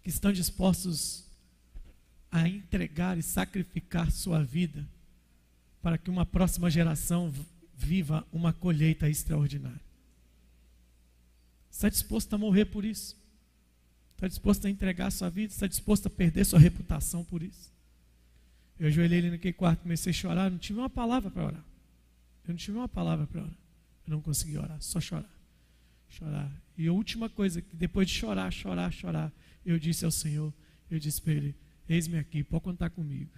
que estão dispostos a entregar e sacrificar sua vida para que uma próxima geração viva uma colheita extraordinária. Está disposto a morrer por isso? Está disposto a entregar sua vida? Está disposto a perder sua reputação por isso? Eu ajoelhei ali naquele quarto, comecei a chorar, não tive uma palavra para orar. Eu não tive uma palavra para orar. Eu não consegui orar, só chorar. Chorar. E a última coisa, que depois de chorar, chorar, chorar, eu disse ao Senhor, eu disse para Ele, eis-me aqui, pode contar comigo.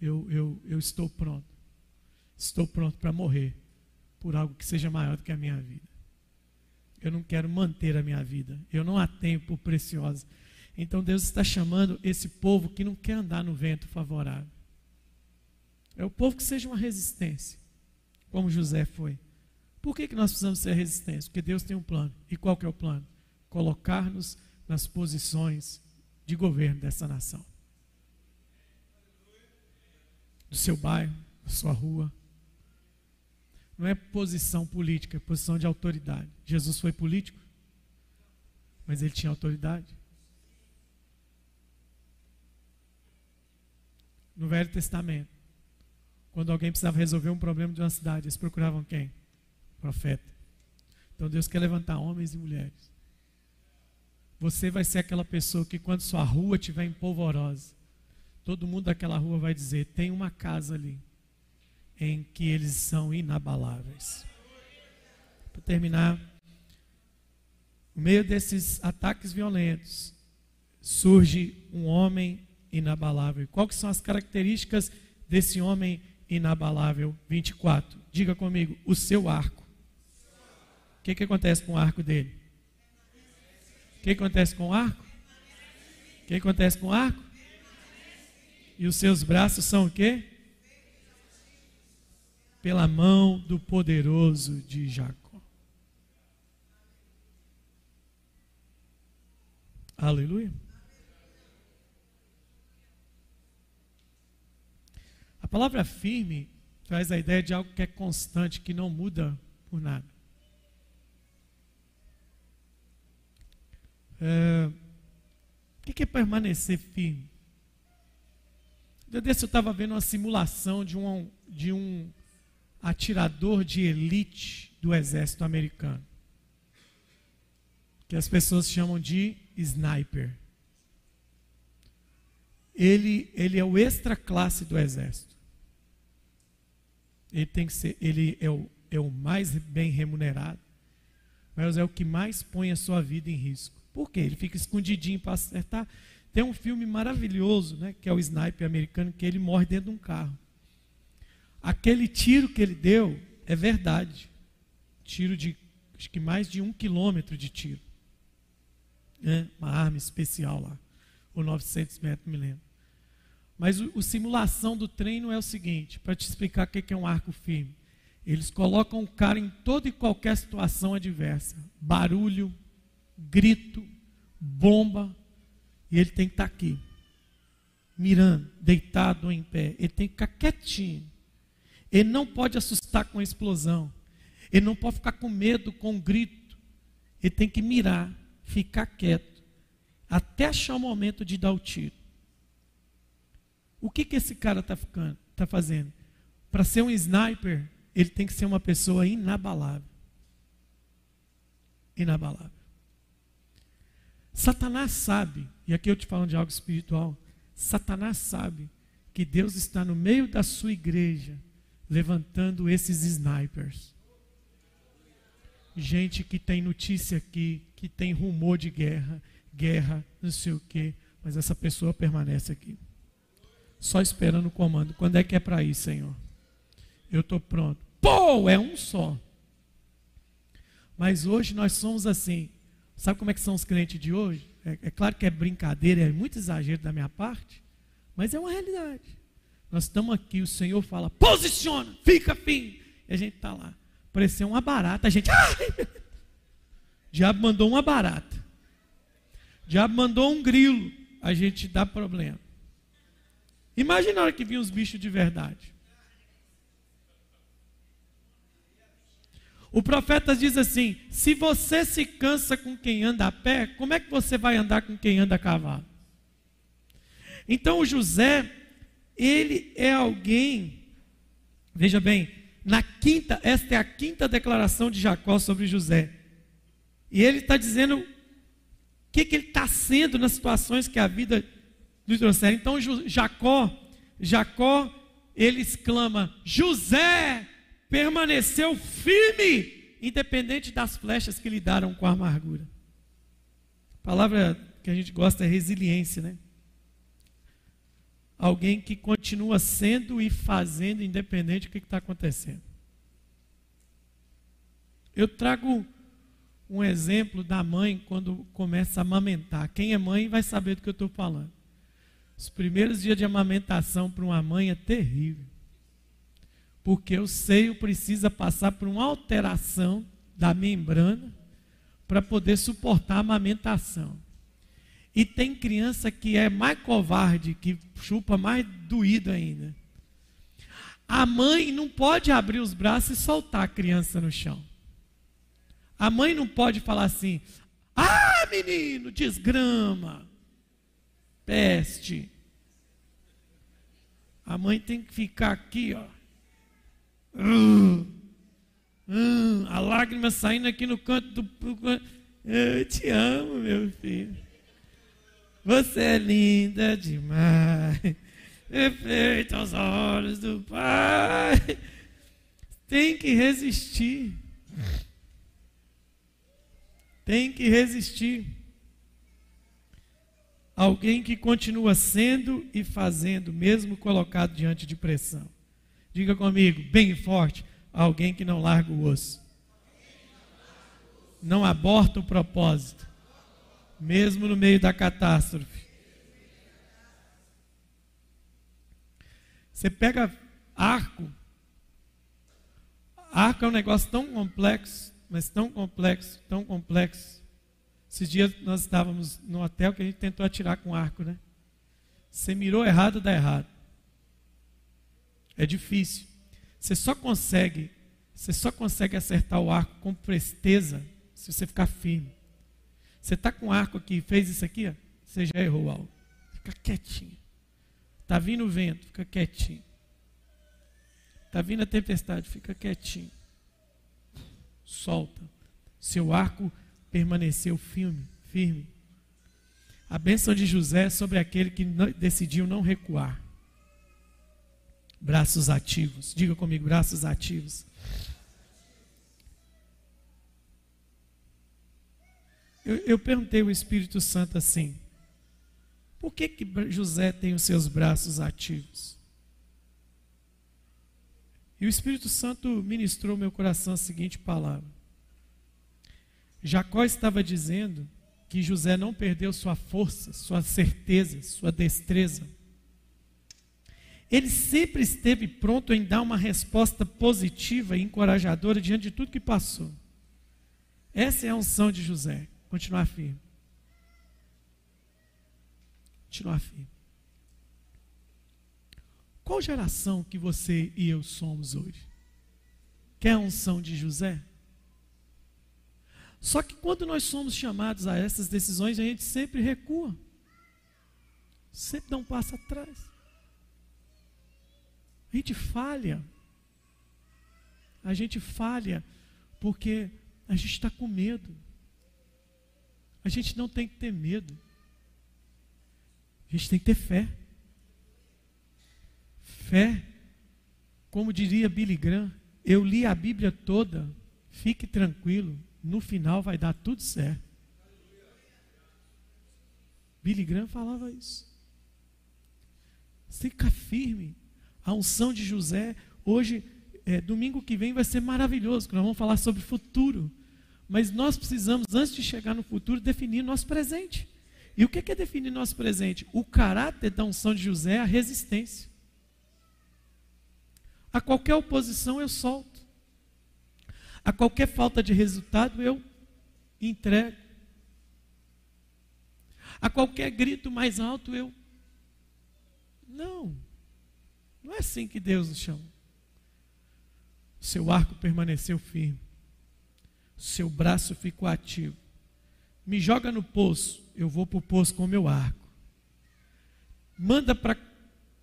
Eu, eu, eu estou pronto. Estou pronto para morrer por algo que seja maior do que a minha vida. Eu não quero manter a minha vida. Eu não a tenho por preciosa. Então Deus está chamando esse povo que não quer andar no vento favorável. É o povo que seja uma resistência, como José foi. Por que, que nós precisamos ser resistência? Porque Deus tem um plano. E qual que é o plano? Colocar-nos nas posições de governo dessa nação. Do seu bairro, da sua rua, não é posição política, é posição de autoridade. Jesus foi político, mas ele tinha autoridade. No Velho Testamento, quando alguém precisava resolver um problema de uma cidade, eles procuravam quem? Profeta. Então Deus quer levantar homens e mulheres. Você vai ser aquela pessoa que, quando sua rua estiver empolvorosa, todo mundo daquela rua vai dizer: tem uma casa ali em que eles são inabaláveis. Para terminar, no meio desses ataques violentos, surge um homem inabalável. Quais são as características desse homem inabalável? 24. Diga comigo, o seu arco. O que, que acontece com o arco dele? O que acontece com o arco? O que acontece com o arco? E os seus braços são o quê? pela mão do poderoso de Jacó. Aleluia. A palavra firme traz a ideia de algo que é constante, que não muda por nada. É, o que é permanecer firme? Dia eu estava vendo uma simulação de um, de um atirador de elite do exército americano, que as pessoas chamam de sniper. ele, ele é o extra classe do exército. Ele tem que ser, ele é o, é o mais bem remunerado, mas é o que mais põe a sua vida em risco. Por quê? Ele fica escondidinho para acertar. Tem um filme maravilhoso, né, que é o Sniper americano, que ele morre dentro de um carro. Aquele tiro que ele deu é verdade. Tiro de, acho que mais de um quilômetro de tiro. Né? Uma arma especial lá. Ou 900 metros, me lembro. Mas o, o simulação do treino é o seguinte, para te explicar o que é um arco firme. Eles colocam o cara em toda e qualquer situação adversa. Barulho, grito, bomba, e ele tem que estar tá aqui, mirando, deitado ou em pé. Ele tem que ficar quietinho. Ele não pode assustar com a explosão. Ele não pode ficar com medo com o grito. Ele tem que mirar, ficar quieto, até achar o momento de dar o tiro. O que, que esse cara está tá fazendo? Para ser um sniper, ele tem que ser uma pessoa inabalável. Inabalável. Satanás sabe, e aqui eu te falo de algo espiritual. Satanás sabe que Deus está no meio da sua igreja levantando esses snipers. Gente que tem notícia aqui, que tem rumor de guerra, guerra, não sei o quê, mas essa pessoa permanece aqui. Só esperando o comando. Quando é que é para ir, Senhor? Eu estou pronto. Pô, é um só. Mas hoje nós somos assim. Sabe como é que são os crentes de hoje? É, é claro que é brincadeira, é muito exagero da minha parte, mas é uma realidade. Nós estamos aqui, o Senhor fala, posiciona, fica firme. E a gente está lá. Pareceu uma barata, a gente. O [LAUGHS] diabo mandou uma barata. O diabo mandou um grilo, a gente dá problema. Imagina a hora que vinha os bichos de verdade. O profeta diz assim: se você se cansa com quem anda a pé, como é que você vai andar com quem anda a cavalo? Então o José, ele é alguém, veja bem, na quinta, esta é a quinta declaração de Jacó sobre José. E ele está dizendo o que, que ele está sendo nas situações que a vida nos trouxeram. Então Jacó, Jacó, ele exclama: José, permaneceu firme, independente das flechas que lhe deram com a amargura. A palavra que a gente gosta é resiliência, né? Alguém que continua sendo e fazendo, independente do que está acontecendo. Eu trago um exemplo da mãe quando começa a amamentar. Quem é mãe vai saber do que eu estou falando. Os primeiros dias de amamentação para uma mãe é terrível porque o seio precisa passar por uma alteração da membrana para poder suportar a amamentação. E tem criança que é mais covarde, que chupa mais doído ainda. A mãe não pode abrir os braços e soltar a criança no chão. A mãe não pode falar assim: ah, menino, desgrama, peste. A mãe tem que ficar aqui, ó Hum, hum, a lágrima saindo aqui no canto do. Eu te amo, meu filho. Você é linda demais. Perfeito aos olhos do Pai. Tem que resistir. Tem que resistir. Alguém que continua sendo e fazendo, mesmo colocado diante de pressão. Diga comigo, bem forte, alguém que não larga o osso. Não aborta o propósito, mesmo no meio da catástrofe. Você pega arco. Arco é um negócio tão complexo, mas tão complexo, tão complexo. Esses dias nós estávamos no hotel que a gente tentou atirar com arco, né? Você mirou errado, dá errado. É difícil. Você só consegue, você só consegue acertar o arco com presteza se você ficar firme. Você está com o arco aqui, fez isso aqui, você já errou algo. Fica quietinho. Está vindo o vento, fica quietinho. Está vindo a tempestade, fica quietinho. Solta. Seu arco permaneceu firme, firme. A bênção de José é sobre aquele que decidiu não recuar. Braços ativos. Diga comigo, braços ativos. Eu, eu perguntei ao Espírito Santo assim: por que, que José tem os seus braços ativos? E o Espírito Santo ministrou meu coração a seguinte palavra: Jacó estava dizendo que José não perdeu sua força, sua certeza, sua destreza. Ele sempre esteve pronto em dar uma resposta positiva e encorajadora diante de tudo que passou. Essa é a unção de José. Continuar firme. Continuar firme. Qual geração que você e eu somos hoje? Quer a unção de José? Só que quando nós somos chamados a essas decisões, a gente sempre recua. Sempre dá um passo atrás. A gente falha. A gente falha porque a gente está com medo. A gente não tem que ter medo. A gente tem que ter fé. Fé, como diria Billy Graham, eu li a Bíblia toda, fique tranquilo, no final vai dar tudo certo. Billy Graham falava isso. Fica firme. A unção de José, hoje, é, domingo que vem, vai ser maravilhoso, nós vamos falar sobre futuro. Mas nós precisamos, antes de chegar no futuro, definir nosso presente. E o que é definir nosso presente? O caráter da unção de José é a resistência. A qualquer oposição eu solto. A qualquer falta de resultado eu entrego. A qualquer grito mais alto eu. Não. Não é assim que Deus nos chama. Seu arco permaneceu firme. Seu braço ficou ativo. Me joga no poço, eu vou para o poço com o meu arco. Manda para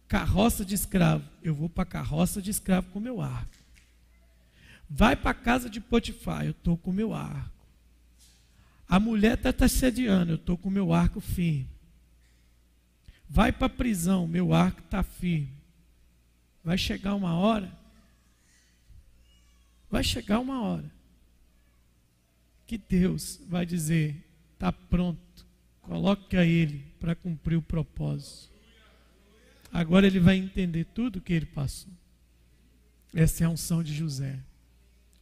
carroça de escravo, eu vou para a carroça de escravo com o meu arco. Vai para a casa de Potifar, eu estou com o meu arco. A mulher está tá sediando, eu estou com o meu arco firme. Vai para a prisão, meu arco está firme. Vai chegar uma hora, vai chegar uma hora, que Deus vai dizer: está pronto, coloque a Ele para cumprir o propósito. Agora ele vai entender tudo o que ele passou. Essa é a unção de José.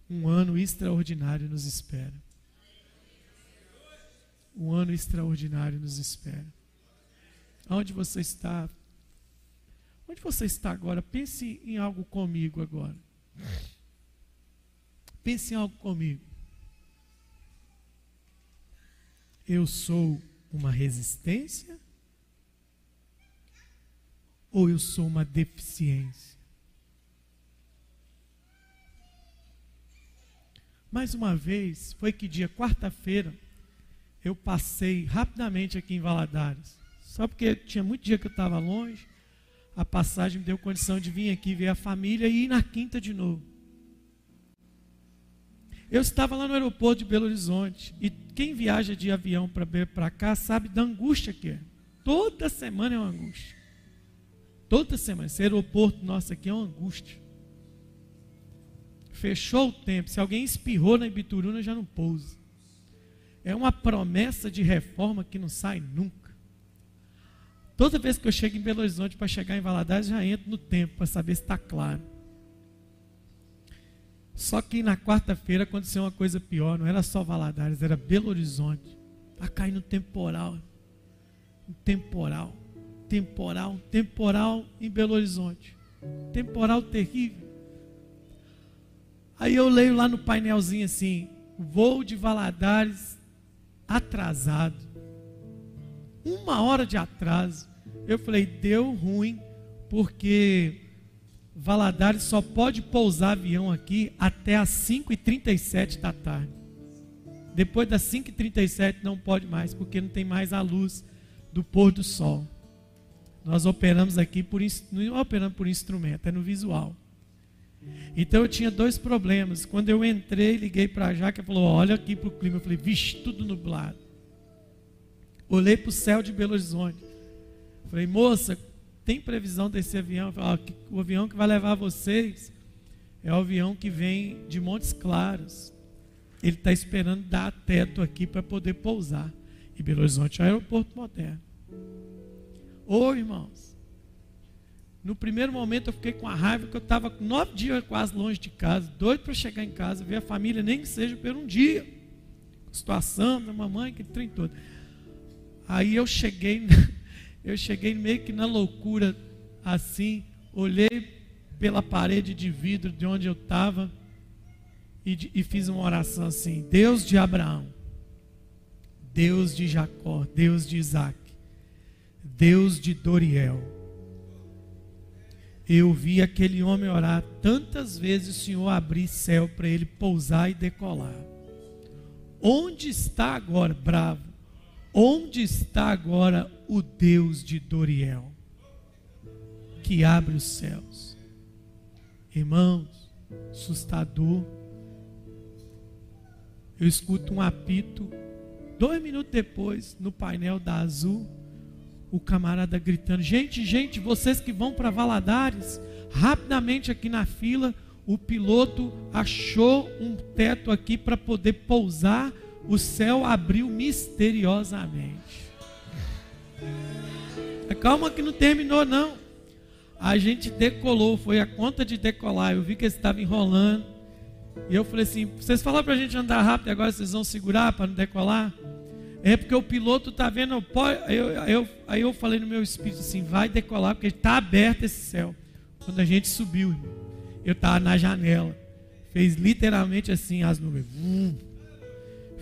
Um ano extraordinário nos espera. Um ano extraordinário nos espera. Onde você está? Onde você está agora? Pense em algo comigo agora. Pense em algo comigo. Eu sou uma resistência ou eu sou uma deficiência? Mais uma vez, foi que dia, quarta-feira, eu passei rapidamente aqui em Valadares. Só porque tinha muito dia que eu estava longe, a passagem me deu condição de vir aqui ver a família e ir na quinta de novo. Eu estava lá no aeroporto de Belo Horizonte e quem viaja de avião para cá sabe da angústia que é. Toda semana é uma angústia. Toda semana. Esse aeroporto nosso aqui é uma angústia. Fechou o tempo. Se alguém espirrou na Ibituruna, já não pousa. É uma promessa de reforma que não sai nunca. Toda vez que eu chego em Belo Horizonte para chegar em Valadares, já entro no tempo para saber se está claro. Só que na quarta-feira aconteceu uma coisa pior. Não era só Valadares, era Belo Horizonte. Está caindo temporal. Temporal temporal, temporal em Belo Horizonte. Temporal terrível. Aí eu leio lá no painelzinho assim: voo de Valadares atrasado. Uma hora de atraso. Eu falei: deu ruim, porque Valadares só pode pousar avião aqui até as 5h37 da tarde. Depois das 5h37 não pode mais, porque não tem mais a luz do pôr do sol. Nós operamos aqui por não operamos por instrumento, é no visual. Então eu tinha dois problemas. Quando eu entrei, liguei para a Jaque e falou: Olha aqui para o clima. Eu falei: Vixe, tudo nublado. Olhei para o céu de Belo Horizonte. Falei, moça, tem previsão desse avião? Falei, o avião que vai levar vocês é o avião que vem de Montes Claros. Ele está esperando dar teto aqui para poder pousar. E Belo Horizonte é um aeroporto moderno. Ô irmãos, no primeiro momento eu fiquei com a raiva que eu estava nove dias quase longe de casa, doido para chegar em casa, ver a família, nem que seja por um dia. Situação da mamãe, que trem todo. Aí eu cheguei, [LAUGHS] eu cheguei meio que na loucura, assim, olhei pela parede de vidro de onde eu estava e, e fiz uma oração assim: Deus de Abraão, Deus de Jacó, Deus de Isaac, Deus de Doriel. Eu vi aquele homem orar tantas vezes o Senhor abrir céu para ele pousar e decolar. Onde está agora, bravo? Onde está agora o Deus de Doriel? Que abre os céus. Irmãos, assustador. Eu escuto um apito. Dois minutos depois, no painel da Azul, o camarada gritando: Gente, gente, vocês que vão para Valadares, rapidamente aqui na fila, o piloto achou um teto aqui para poder pousar, o céu abriu misteriosamente. Calma que não terminou não. A gente decolou, foi a conta de decolar. Eu vi que eles estavam enrolando. E eu falei assim: vocês falaram para a gente andar rápido, agora vocês vão segurar para não decolar? É porque o piloto está vendo. Eu, eu, aí eu falei no meu espírito assim: vai decolar, porque está aberto esse céu. Quando a gente subiu, eu estava na janela. Fez literalmente assim as nuvens.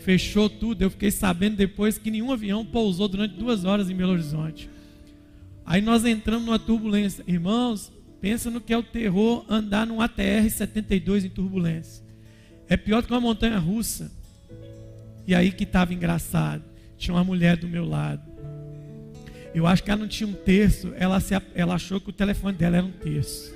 Fechou tudo. Eu fiquei sabendo depois que nenhum avião pousou durante duas horas em Belo Horizonte. Aí nós entramos numa turbulência. Irmãos, pensa no que é o terror andar num ATR 72 em turbulência. É pior do que uma montanha russa. E aí que estava engraçado. Tinha uma mulher do meu lado. Eu acho que ela não tinha um terço. Ela, se, ela achou que o telefone dela era um terço.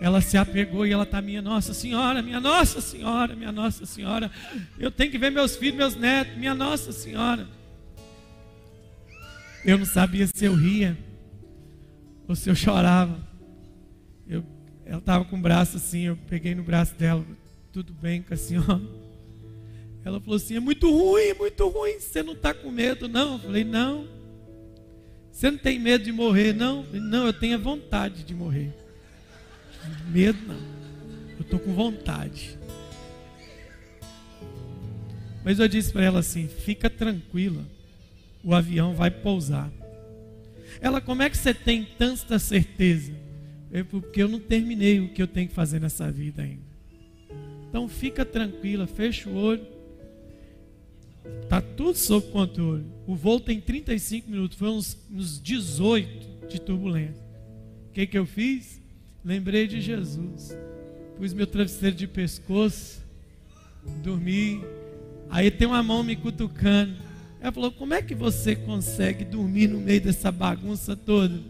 Ela se apegou e ela está minha Nossa Senhora, minha Nossa Senhora, minha Nossa Senhora. Eu tenho que ver meus filhos, meus netos, minha Nossa Senhora. Eu não sabia se eu ria ou se eu chorava. Eu, ela estava com o braço assim, eu peguei no braço dela, tudo bem com a senhora? Ela falou assim: é muito ruim, muito ruim. Você não está com medo, não? Eu falei: não. Você não tem medo de morrer, não? Eu falei, não, eu tenho a vontade de morrer. Medo não. Eu estou com vontade. Mas eu disse para ela assim: fica tranquila, o avião vai pousar. Ela, como é que você tem tanta certeza? Porque eu não terminei o que eu tenho que fazer nessa vida ainda. Então fica tranquila, fecha o olho Está tudo sob controle. O voo tem 35 minutos, foi uns, uns 18 de turbulência. O que, que eu fiz? Lembrei de Jesus. Pus meu travesseiro de pescoço, dormi. Aí tem uma mão me cutucando. Ela falou: Como é que você consegue dormir no meio dessa bagunça toda?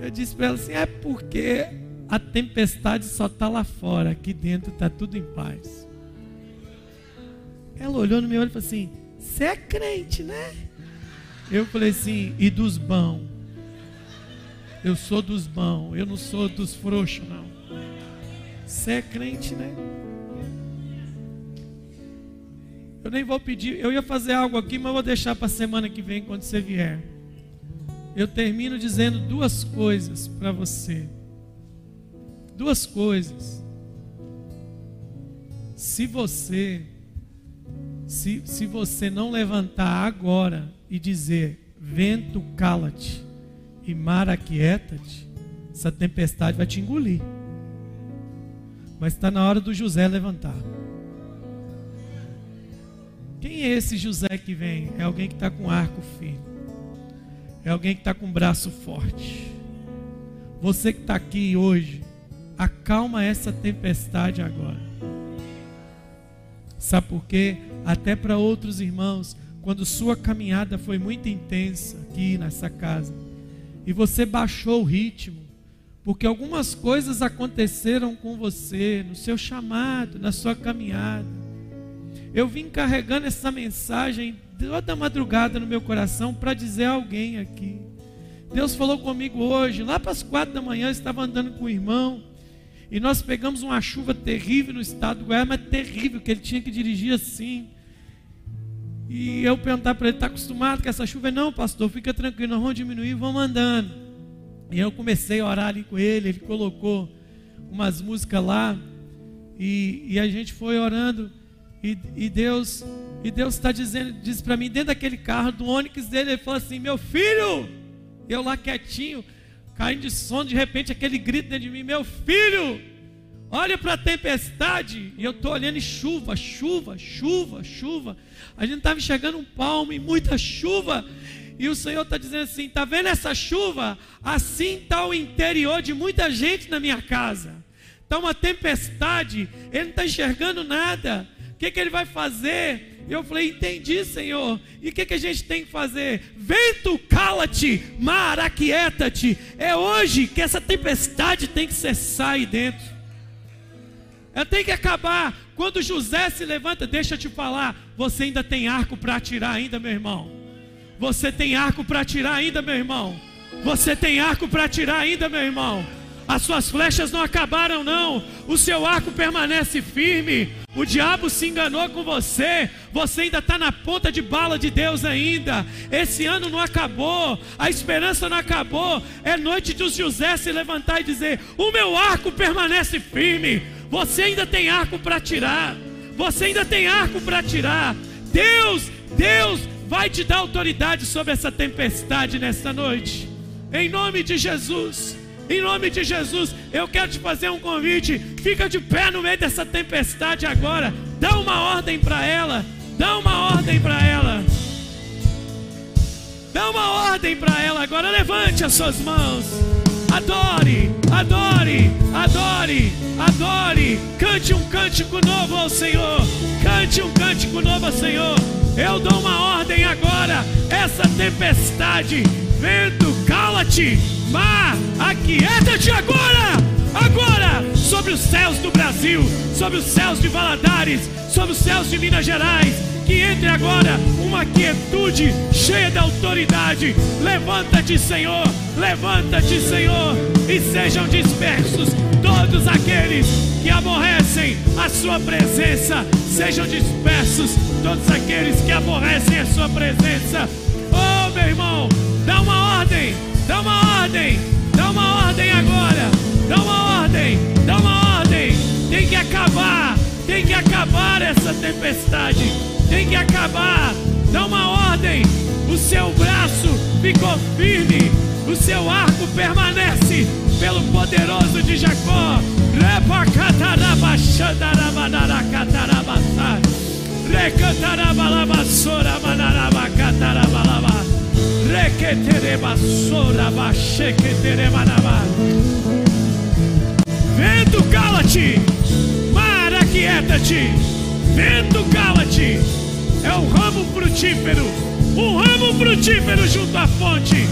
Eu disse para ela assim: É porque a tempestade só está lá fora, aqui dentro está tudo em paz. Ela olhou no meu olho e falou assim: Você é crente, né? Eu falei assim: E dos bons? Eu sou dos bons, eu não sou dos frouxos, não. Você é crente, né? Eu nem vou pedir, eu ia fazer algo aqui, mas vou deixar para a semana que vem, quando você vier. Eu termino dizendo duas coisas para você. Duas coisas. Se você se, se você não levantar agora e dizer: vento, cala-te e mar, aquieta-te, essa tempestade vai te engolir. Mas está na hora do José levantar. Quem é esse José que vem? É alguém que está com arco firme. É alguém que está com braço forte. Você que está aqui hoje, acalma essa tempestade agora. Sabe por quê? até para outros irmãos, quando sua caminhada foi muito intensa aqui nessa casa, e você baixou o ritmo, porque algumas coisas aconteceram com você, no seu chamado, na sua caminhada. eu vim carregando essa mensagem toda madrugada no meu coração para dizer a alguém aqui. Deus falou comigo hoje, lá para as quatro da manhã, eu estava andando com o irmão, e nós pegamos uma chuva terrível no estado do Goiás, mas terrível, que ele tinha que dirigir assim. E eu perguntar para ele, está acostumado com essa chuva? Não, pastor, fica tranquilo, nós vamos diminuir, vamos andando. E eu comecei a orar ali com ele, ele colocou umas músicas lá, e, e a gente foi orando, e, e Deus e Deus está dizendo, diz para mim, dentro daquele carro, do ônibus dele, ele falou assim: Meu filho, eu lá quietinho, caindo de sono, de repente aquele grito dentro de mim: Meu filho, olha para a tempestade. E eu estou olhando e chuva, chuva, chuva, chuva. A gente estava enxergando um palmo e muita chuva. E o Senhor está dizendo assim: Está vendo essa chuva? Assim está o interior de muita gente na minha casa. Está uma tempestade, ele não está enxergando nada. O que, que ele vai fazer? E eu falei: Entendi, Senhor. E o que, que a gente tem que fazer? Vento, cala-te, mar, aquieta-te. É hoje que essa tempestade tem que cessar aí dentro. Ela tem que acabar. Quando José se levanta, deixa eu te falar: você ainda tem arco para atirar, ainda, meu irmão. Você tem arco para atirar ainda, meu irmão. Você tem arco para atirar ainda, meu irmão. As suas flechas não acabaram, não. O seu arco permanece firme. O diabo se enganou com você. Você ainda está na ponta de bala de Deus ainda. Esse ano não acabou. A esperança não acabou. É noite de José se levantar e dizer: O meu arco permanece firme. Você ainda tem arco para tirar. Você ainda tem arco para tirar. Deus, Deus vai te dar autoridade sobre essa tempestade nesta noite. Em nome de Jesus. Em nome de Jesus, eu quero te fazer um convite. Fica de pé no meio dessa tempestade agora. Dá uma ordem para ela. Dá uma ordem para ela. Dá uma ordem para ela agora. Levante as suas mãos. Adore, adore, adore, adore. Cante um cântico novo ao Senhor. Cante um cântico novo ao Senhor. Eu dou uma ordem agora. Essa tempestade, vento, cala-te mar, aquieta-te agora, agora, sobre os céus do Brasil, sobre os céus de Valadares, sobre os céus de Minas Gerais. Que entre agora uma quietude cheia de autoridade. Levanta-te, Senhor, levanta-te, Senhor, e sejam dispersos todos aqueles que aborrecem a Sua presença. Sejam dispersos todos aqueles que aborrecem a Sua presença. Oh, meu irmão, dá uma ordem Dá uma ordem, dá uma ordem agora. Tem que acabar, tem que acabar essa tempestade. Tem que acabar. Dá uma ordem. O seu braço ficou firme. O seu arco permanece pelo poderoso de Jacó. Recantarabalabasora manarabacatarabalabar. Vento, cala-te! Mar, aquieta-te! Vento, cala-te! É um ramo frutífero, um ramo frutífero junto à fonte.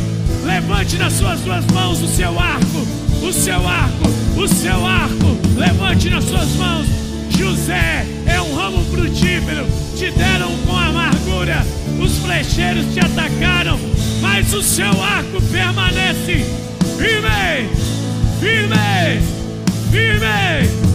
Levante nas suas duas mãos o seu arco, o seu arco, o seu arco. Levante nas suas mãos. José é um ramo frutífero. Te deram com amargura. Os flecheiros te atacaram mas o seu arco permanece firme, firme, Vive